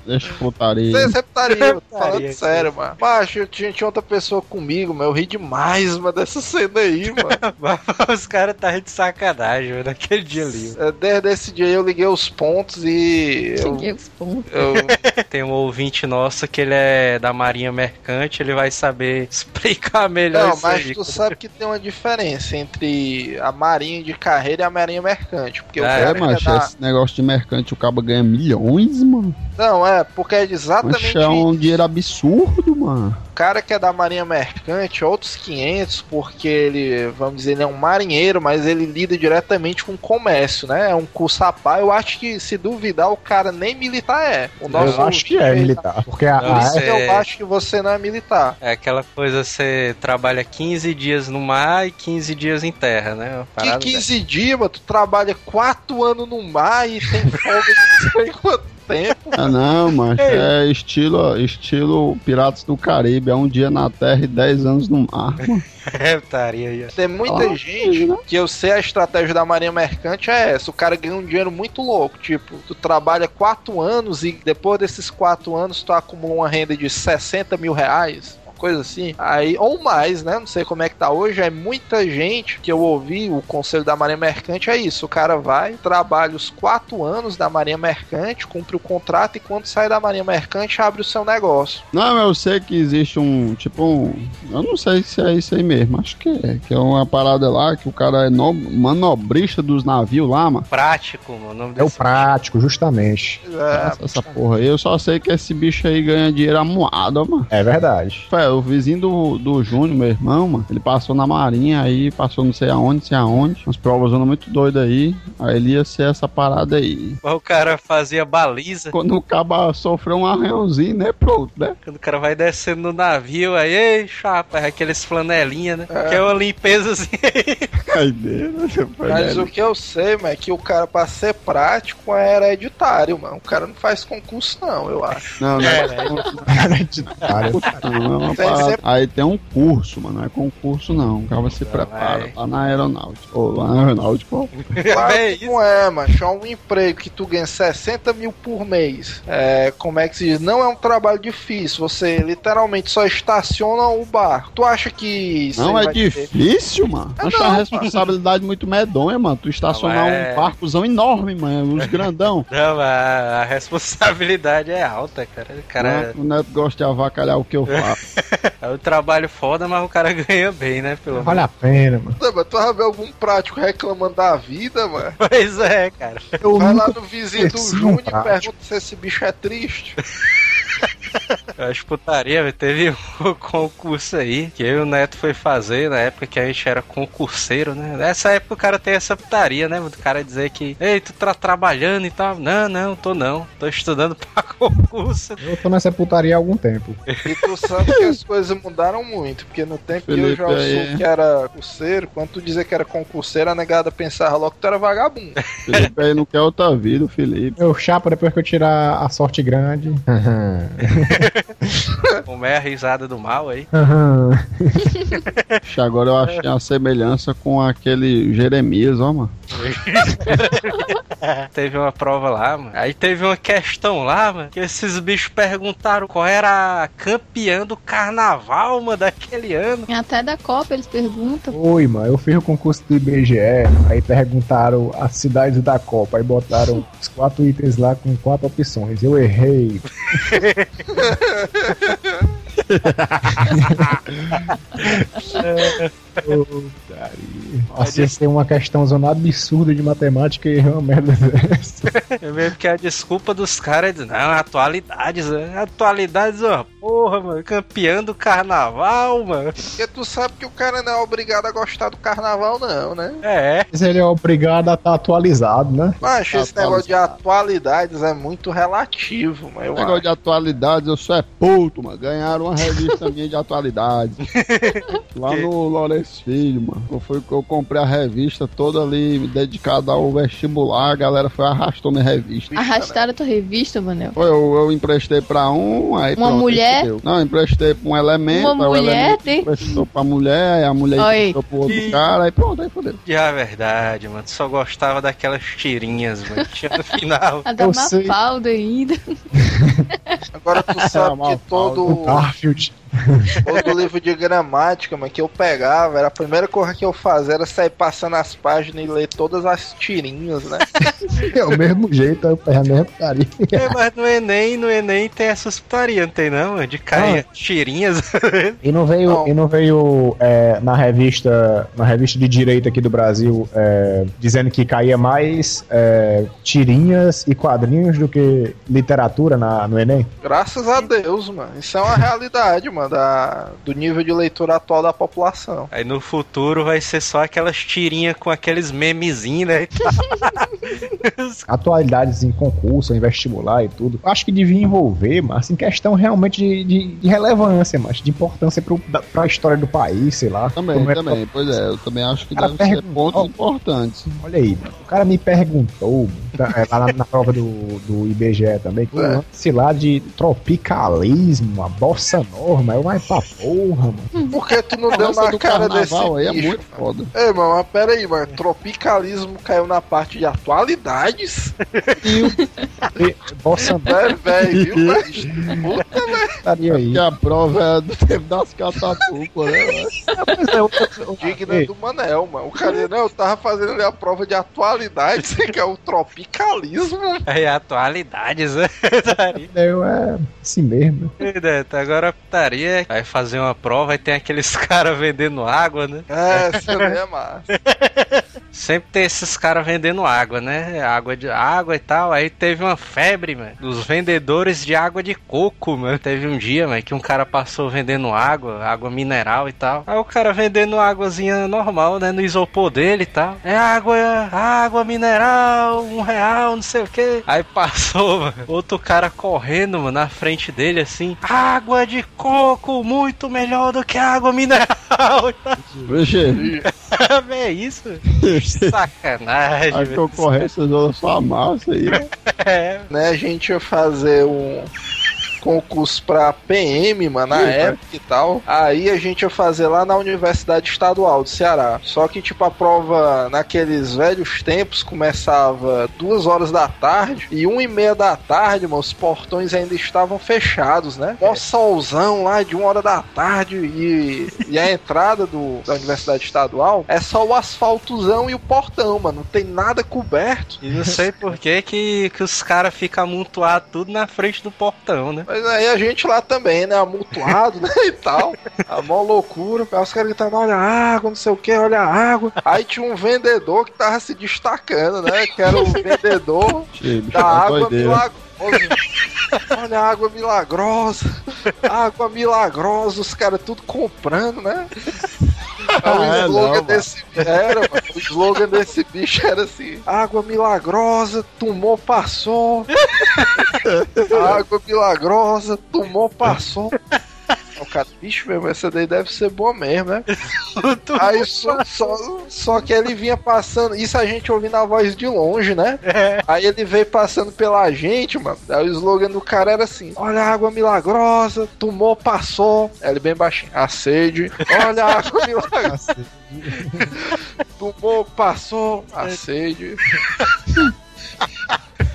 Deixa putaria. Você eu tô falando Putaria, sério, mano. Macho, eu tinha, tinha outra pessoa comigo, mano. Eu ri demais, mano, dessa cena aí, (laughs) mano. Os caras tá de sacanagem, mano, naquele dia ali. É, Desde esse dia eu liguei os pontos e. Eu, Cheguei os pontos. eu- Tem um ouvinte nosso que ele é da Marinha Mercante, ele vai saber explicar melhor Não, isso mas aí. tu sabe que tem uma diferença entre a marinha de carreira e a marinha mercante. Porque o Ah, É, é da- esse negócio de mercante, o cabo ganha milhões, mano. Não, é, porque é exatamente Mas é um dinheiro absurdo, mano. O cara que é da marinha mercante, outros 500, porque ele, vamos dizer, ele é um marinheiro, mas ele lida diretamente com o comércio, né? É um curso a par. Eu acho que, se duvidar, o cara nem militar é. O Eu acho que é militar. Porque a, Não, a- Eu É. acho que você não é militar. É aquela coisa, você trabalha 15 dias no mar e 15 dias em terra, né? Que parada 15 dias, mano, tu trabalha 4 anos no mar e tem folga de não sei quanto tempo. Ah, não, mas é estilo, estilo Piratas do Caribe. É um dia na terra e 10 anos no mar. (laughs) É, ó. Tem muita Ah, gente né? que eu sei a estratégia da marinha mercante é essa. O cara ganha um dinheiro muito louco. Tipo, tu trabalha 4 anos e depois desses 4 anos tu acumula uma renda de 60 mil reais. Coisa assim, aí, ou mais, né? Não sei como é que tá hoje. É muita gente que eu ouvi. O conselho da Marinha Mercante é isso: o cara vai, trabalha os quatro anos da Marinha Mercante, cumpre o contrato e quando sai da Marinha Mercante, abre o seu negócio. Não, eu sei que existe um, tipo um... Eu não sei se é isso aí mesmo, acho que é. Que é uma parada lá que o cara é no, manobrista dos navios lá, mano. Prático, mano. O nome é o prático, justamente. É, Essa, essa porra aí. Eu só sei que esse bicho aí ganha dinheiro amuado, mano. É verdade. Fé, o vizinho do, do Júnior, meu irmão, mano, ele passou na marinha aí, passou não sei aonde, não sei aonde. Umas provas muito doidas aí. Aí ele ia ser essa parada aí. Mas o cara fazia baliza. Quando o caba sofreu um arranhãozinho, né? Pronto, né? Quando o cara vai descendo no navio, aí, ei, chapa, é aqueles flanelinha, né? Que é uma limpeza assim. (laughs) Caideira, Mas o que eu sei, mano, é que o cara, pra ser prático, é hereditário, mano. O cara não faz concurso, não, eu acho. Não, não É, é, né? É uma Tem parada. Sempre- Aí tem um curso, mano. Não é concurso, não. O cara se prepara é. lá na aeronáutica. Ou lá na aeronáutica, ó. Claro É isso. não é, mano. É um emprego que tu ganha 60 mil por mês. É, como é que se diz? Não é um trabalho difícil. Você literalmente só estaciona o bar. Tu acha que Não é vai ter- difícil, mano. É Acho não, uma responsabilidade muito medonha, mano. Tu estacionar Não, é- um barcozão enorme, mano. Os grandão. (laughs) Não, a, a responsabilidade é alta, cara. O cara Né? O Neto gosta de avacalhar o que eu (laughs) faço. (laughs) é o trabalho foda, mas o cara (laughs) ganha bem, né? Pelo vale a pena, mano. Não, mas tu vai ver algum prático reclamando da vida, mano. Pois é, cara. Eu Vai lá no vizinho do Júnior e pergunta se esse bicho é triste. (laughs) Eu acho putaria, velho. Teve um (laughs) concurso aí que eu e o Neto foi fazer na época que a gente era concurseiro, né? Nessa época o cara tem essa putaria, né? Do cara dizer que, ei, tu tá trabalhando e tal. Não, não, tô não. Tô estudando (laughs) pra concurso. Eu tô nessa putaria há algum tempo. E tu sabe que as coisas mudaram muito, porque no tempo que eu Felipe já sou que era concurseiro, quando tu dizia que era concurseiro, a negada pensava logo que tu era vagabundo. Felipe aí não quer outra vida, o Felipe. Eu chapa depois que eu tirar a sorte grande. (laughs) Como é a risada do mal aí. Ixi, Agora eu achei uma semelhança com aquele Jeremias, ó, mano. (laughs) (laughs) Teve uma prova lá, mano. Aí teve uma questão lá, mano, que esses bichos perguntaram qual era a campeã do carnaval, mano, daquele ano. Até da Copa eles perguntam. Oi, mano, eu fiz o concurso do IBGE, aí perguntaram as cidades da Copa, aí botaram os quatro itens lá com quatro opções. Eu errei. (laughs) (laughs) Acertei uma questão zona absurda de matemática e errei uma merda dessa. (laughs) É mesmo que a desculpa dos caras é não, atualidades, né? atualidades, ó, porra, mano, campeã do carnaval, mano. Porque tu sabe que o cara não é obrigado a gostar do carnaval, não, né? É, Mas ele é obrigado a estar atualizado, né? Mas esse negócio de atualidades é muito relativo, mas eu Negócio acho. de atualidades, eu sou é puto, mano. Ganharam uma revista minha de atualidades. (laughs) Lá no Lourenço Filho, mano. Eu, fui, eu comprei a revista toda ali dedicada ao vestibular, a galera foi arrastando a revista. Arrastaram a tua revista, Manel. Foi, eu, eu emprestei pra um, aí Uma pronto, mulher? Não, eu emprestei pra um elemento, Uma mulher, elemento tem? emprestou pra mulher, aí a mulher Oi. emprestou pro outro Ih. cara, aí pronto, aí fodeu. de a verdade, mano, só gostava daquelas tirinhas, mano, que tinha no final. (laughs) A da Eu. Mafalda ainda. (laughs) Agora tu sabe que todo, O Garfield. todo livro de gramática, mano, que eu pegava, era a primeira coisa que eu fazia era sair passando as páginas e ler todas as tirinhas, né? (laughs) É o mesmo jeito, eu peguei a mesma putaria. É, mas no Enem, no Enem tem essas putarias, não tem não, mano, de carinha, tirinhas. (laughs) E não veio, Não. e não veio é, na revista na revista de direito aqui do Brasil é, dizendo que caía mais é, tirinhas e quadrinhos do que literatura na, no Enem? Graças a Deus, mano. Isso é uma realidade, mano, da, do nível de leitura atual da população. Aí no futuro vai ser só aquelas tirinhas com aqueles memezinhos, né? (laughs) Atualidades em concurso, em vestibular e tudo. Acho que devia envolver, mas em questão realmente de, de- de relevância, mas de importância pro, da, pra história do país, sei lá. Também, é- também, pois é, eu também acho que deve ser pontos importantes. Olha aí, mano. o cara me perguntou, tá, é, lá na, na prova do, do IBGE também, que É. lance lá de tropicalismo, a bossa norma, eu vai pra porra, mano. Por que tu não (laughs) A deu na cara desse aí é bicho, muito mano? foda. Ei, mano, mas pera aí, mano. Tropicalismo caiu na parte de atualidades? (laughs) E, bossa norma É, velho, viu? Mas, puta, estaria aí. Que a prova é do tempo das catatupas, né? Pois é, digna Ei, do Manel, mano. O cara, não, eu tava fazendo ali a prova de atualidades, (laughs) que é o tropicalismo. Aí atualidades, né? Eu é assim mesmo. Neto, Agora a putaria é- vai fazer uma prova e tem aqueles (laughs) caras vendendo água, né? É, você não é massa. (laughs) Sempre tem esses caras vendendo água, né? Água de água e tal. Aí teve uma febre, mano, dos vendedores de água de coco, mano. Teve um dia, mano, que um cara passou vendendo água, água mineral e tal. Aí o cara vendendo águazinha normal, né? No isopor dele e tal. É água, água mineral, um real, não sei o que. Aí passou, mano, outro cara correndo, mano, na frente dele assim. Água de coco, muito melhor do que água mineral. Vixe, é (laughs) isso? (laughs) Sacanagem, a concorrência joga só massa aí. (laughs) É, né, a gente ia fazer um concurso pra PM, mano, na Ih, época e tal. Aí a gente ia fazer lá na Universidade Estadual do Ceará. Só que, tipo, a prova naqueles velhos tempos começava duas horas da tarde e uma e meia da tarde, mano, os portões ainda estavam fechados, né? Mó solzão lá de uma hora da tarde e, e a entrada do, da Universidade Estadual é só o asfaltozão e o portão, mano. Não tem nada coberto. e não sei por que que, que os caras ficam amontoados tudo na frente do portão, né? Mas aí a gente lá também, né? Amontoado, né? (laughs) E tal. A mó loucura. Aí os caras gritando, olha a água, não sei o que, olha a água. Aí tinha um vendedor que tava se destacando, né? Que era o (laughs) vendedor bicho, da é água milagrosa. Olha a água milagrosa. água milagrosa, os caras tudo comprando, né? Aí o Ah, é, slogan não, desse era, mano, o slogan desse bicho era assim: água milagrosa, tumor passou. (laughs) água milagrosa, tumor passou. O cara, bicho mesmo, essa daí deve ser boa mesmo, né? (laughs) Aí só, só, só que ele vinha passando, isso a gente ouvindo a voz de longe, né? Aí ele veio passando pela gente, mano. Aí o slogan do cara era assim: Olha a água milagrosa, tumor passou. Aí ele bem baixinho, a sede. Olha a água milagrosa, (laughs) (laughs) tumor passou, a sede.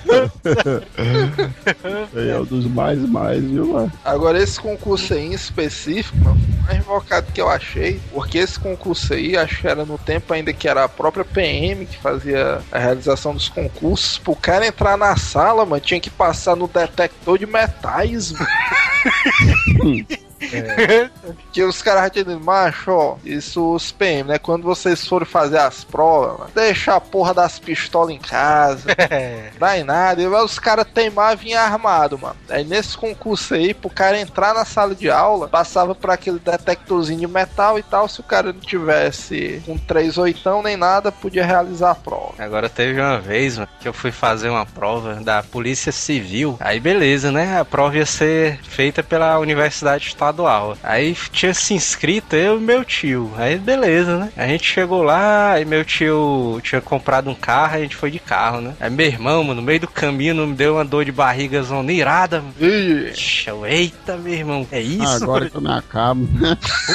(laughs) É um dos mais, mais, viu, mano? Agora, esse concurso aí em específico, mano, foi o mais invocado que eu achei, porque esse concurso aí, acho que era no tempo ainda que era a própria PM que fazia a realização dos concursos. Pro cara entrar na sala, mano, tinha que passar no detector de metais, mano. (laughs) (laughs) (laughs) Que os caras dito, macho, ó, isso os PM, né? Quando vocês forem fazer as provas, mano, deixa a porra das pistolas em casa. (laughs) Dá em nada. E os caras teimavam em armado, mano. Aí nesse concurso aí, pro cara entrar na sala de aula, passava por aquele detectorzinho de metal e tal. Se o cara não tivesse três oitão nem nada, podia realizar a prova. Agora teve uma vez mano, que eu fui fazer uma prova da Polícia Civil. Aí beleza, né? A prova ia ser feita pela Universidade Estadual. Aí tinha se inscrito eu e meu tio. Aí beleza, né? A gente chegou lá, aí meu tio tinha comprado um carro, a gente foi de carro, né? Aí meu irmão, mano, no meio do caminho me deu uma dor de barriga zona irada. mano. Ih, Ixi, eu, Eita, meu irmão, é isso? Ah, Agora que eu me acabo. (laughs)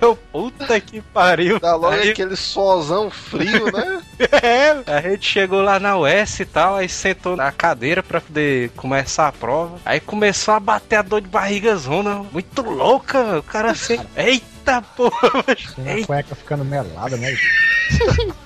Eu, puta que pariu. dá logo Aí- aquele solzão frio, né? (laughs) É, a gente chegou lá na US e tal, aí sentou na cadeira pra poder começar a prova. Aí começou a bater a dor de barriga zona, muito louca, o cara assim, eita porra, Tem a cueca ficando melada, né? (laughs)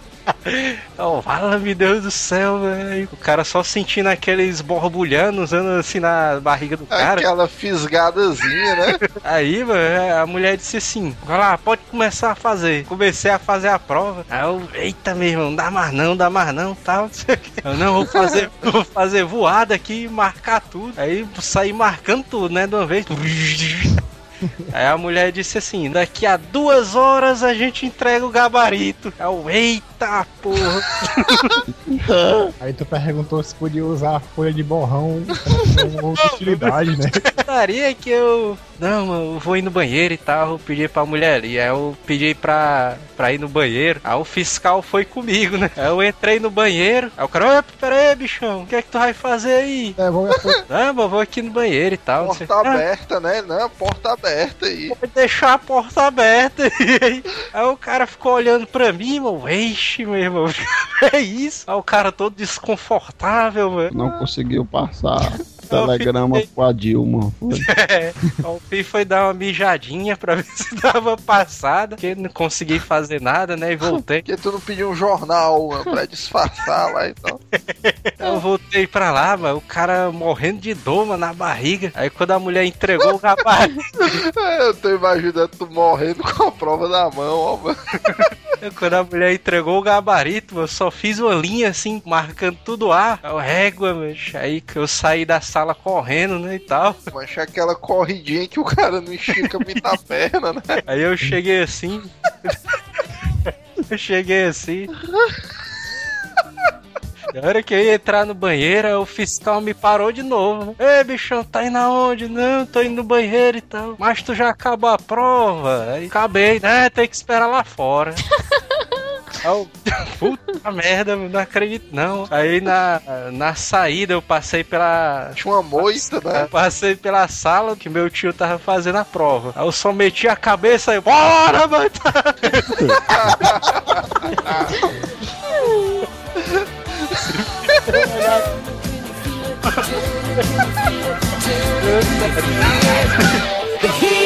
oh, fala meu Deus do céu, velho. O cara só sentindo aqueles borbulhando, usando assim na barriga do cara. Aquela fisgadazinha, né? (laughs) Aí, mano, a mulher disse assim: vai lá, pode começar a fazer. Comecei a fazer a prova. Aí eu, eita, meu irmão, dá mais não, dá mais não, tal. não sei o quê. Eu não vou fazer, (laughs) vou fazer voada aqui, marcar tudo. Aí saí marcando tudo, né, de uma vez. (laughs) Aí a mulher disse assim: daqui a duas horas a gente entrega o gabarito. Aí Eu, eita porra. (laughs) Aí tu perguntou se podia usar a folha de borrão (laughs) outra utilidade, né? Daria que eu. Não, mano, eu vou ir no banheiro e tal. Eu pedi pra mulher ali. Aí eu pedi pra, pra ir no banheiro. Aí o fiscal foi comigo, né? Aí eu entrei no banheiro. Aí o cara, "Ô, pera aí, bichão, o que é que tu vai fazer aí? É, vou (laughs) Não, mas eu vou aqui no banheiro e tal. Porta "Ah, aberta, né? Não, porta aberta aí. Pode deixar a porta aberta. aí, aí o cara ficou olhando pra mim, mano. Eixe, meu irmão. (laughs) É isso. Aí o cara todo desconfortável, mano. Não conseguiu passar telegrama com a Dilma. Foi. (laughs) É, o fim foi dar uma mijadinha pra ver (laughs) se dava passada, porque não consegui fazer nada, né? E voltei. Porque tu não pediu um jornal mano, pra disfarçar lá e tal. (laughs) Eu voltei pra lá, mano, o cara morrendo de dor, mano, na barriga. Aí quando a mulher entregou o gabarito, Eu tô imaginando tu morrendo com a prova na mão, ó, mano. quando a mulher entregou o gabarito, mano, eu só fiz uma linha assim, marcando tudo A. Aí eu, régua, mano. Aí que eu saí da sala correndo, né, e tal. Mancha aquela corridinha que o cara não estica muita perna, né? Aí eu cheguei assim. eu cheguei assim. Na hora que eu ia entrar no banheiro, o fiscal me parou de novo. Ei, bichão, tá indo aonde? Não, tô indo no banheiro e tal. Mas tu já acabou a prova? Aí acabei, né? Tem que esperar lá fora. Aí eu, Puta merda, não acredito não. Aí na, na saída eu passei pela. Tinha uma moita, Eu né? passei pela sala que meu tio tava fazendo a prova. Aí eu só meti a cabeça e. Bora, mano! The (laughs)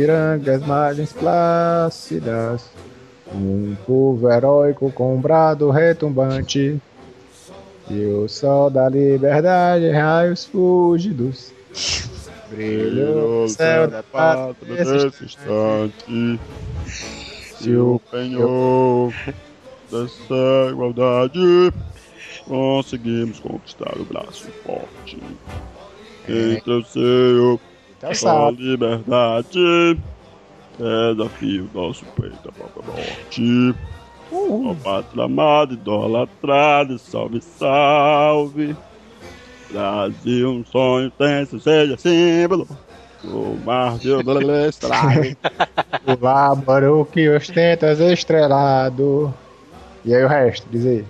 Surgiram do Ipiranga as margens plácidas. Um povo heróico com um brado retumbante. E o sol da liberdade raios fúlgidos. Brilhou o céu da pátria nesse instante. Se o penhor dessa igualdade, conseguimos conquistar o braço forte. Entre o seu Então a sabe. liberdade, desafio nosso peito à própria morte. Ó pátria amada, idolatrada, salve, salve. Brasil, um sonho intenso, seja símbolo. O mar de (laughs) estrada. O lábaro que ostentas estrelado. E aí o resto, diz aí.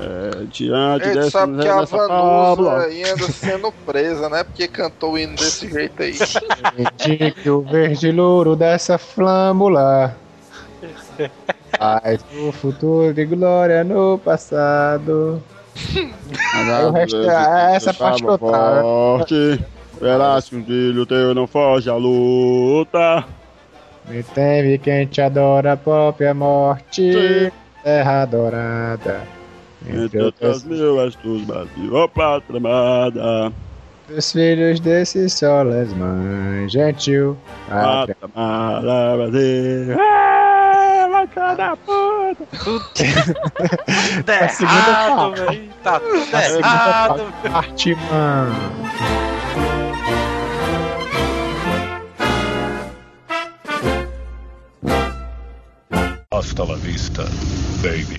É, diante A gente dessa, sabe que a Vanusa ainda anda sendo presa, né? Porque cantou o hino desse (laughs) jeito aí. Indique o verde louro dessa flâmula. Faz o futuro de glória no passado. O resto é- essa parte que eu tava. forte. Verás que um filho teu não foge à luta. Me teme quem te adora a própria morte. Terra adorada. Entre outras mil tu, Brasil, ó pátria amada. Os filhos desse sol, és mãe gentil. Pátria amada, Brasil. É, vai cada puta. Tudo (laughs) A segunda errado, velho. Tá tudo errado. parte, mano. Hasta la vista, baby.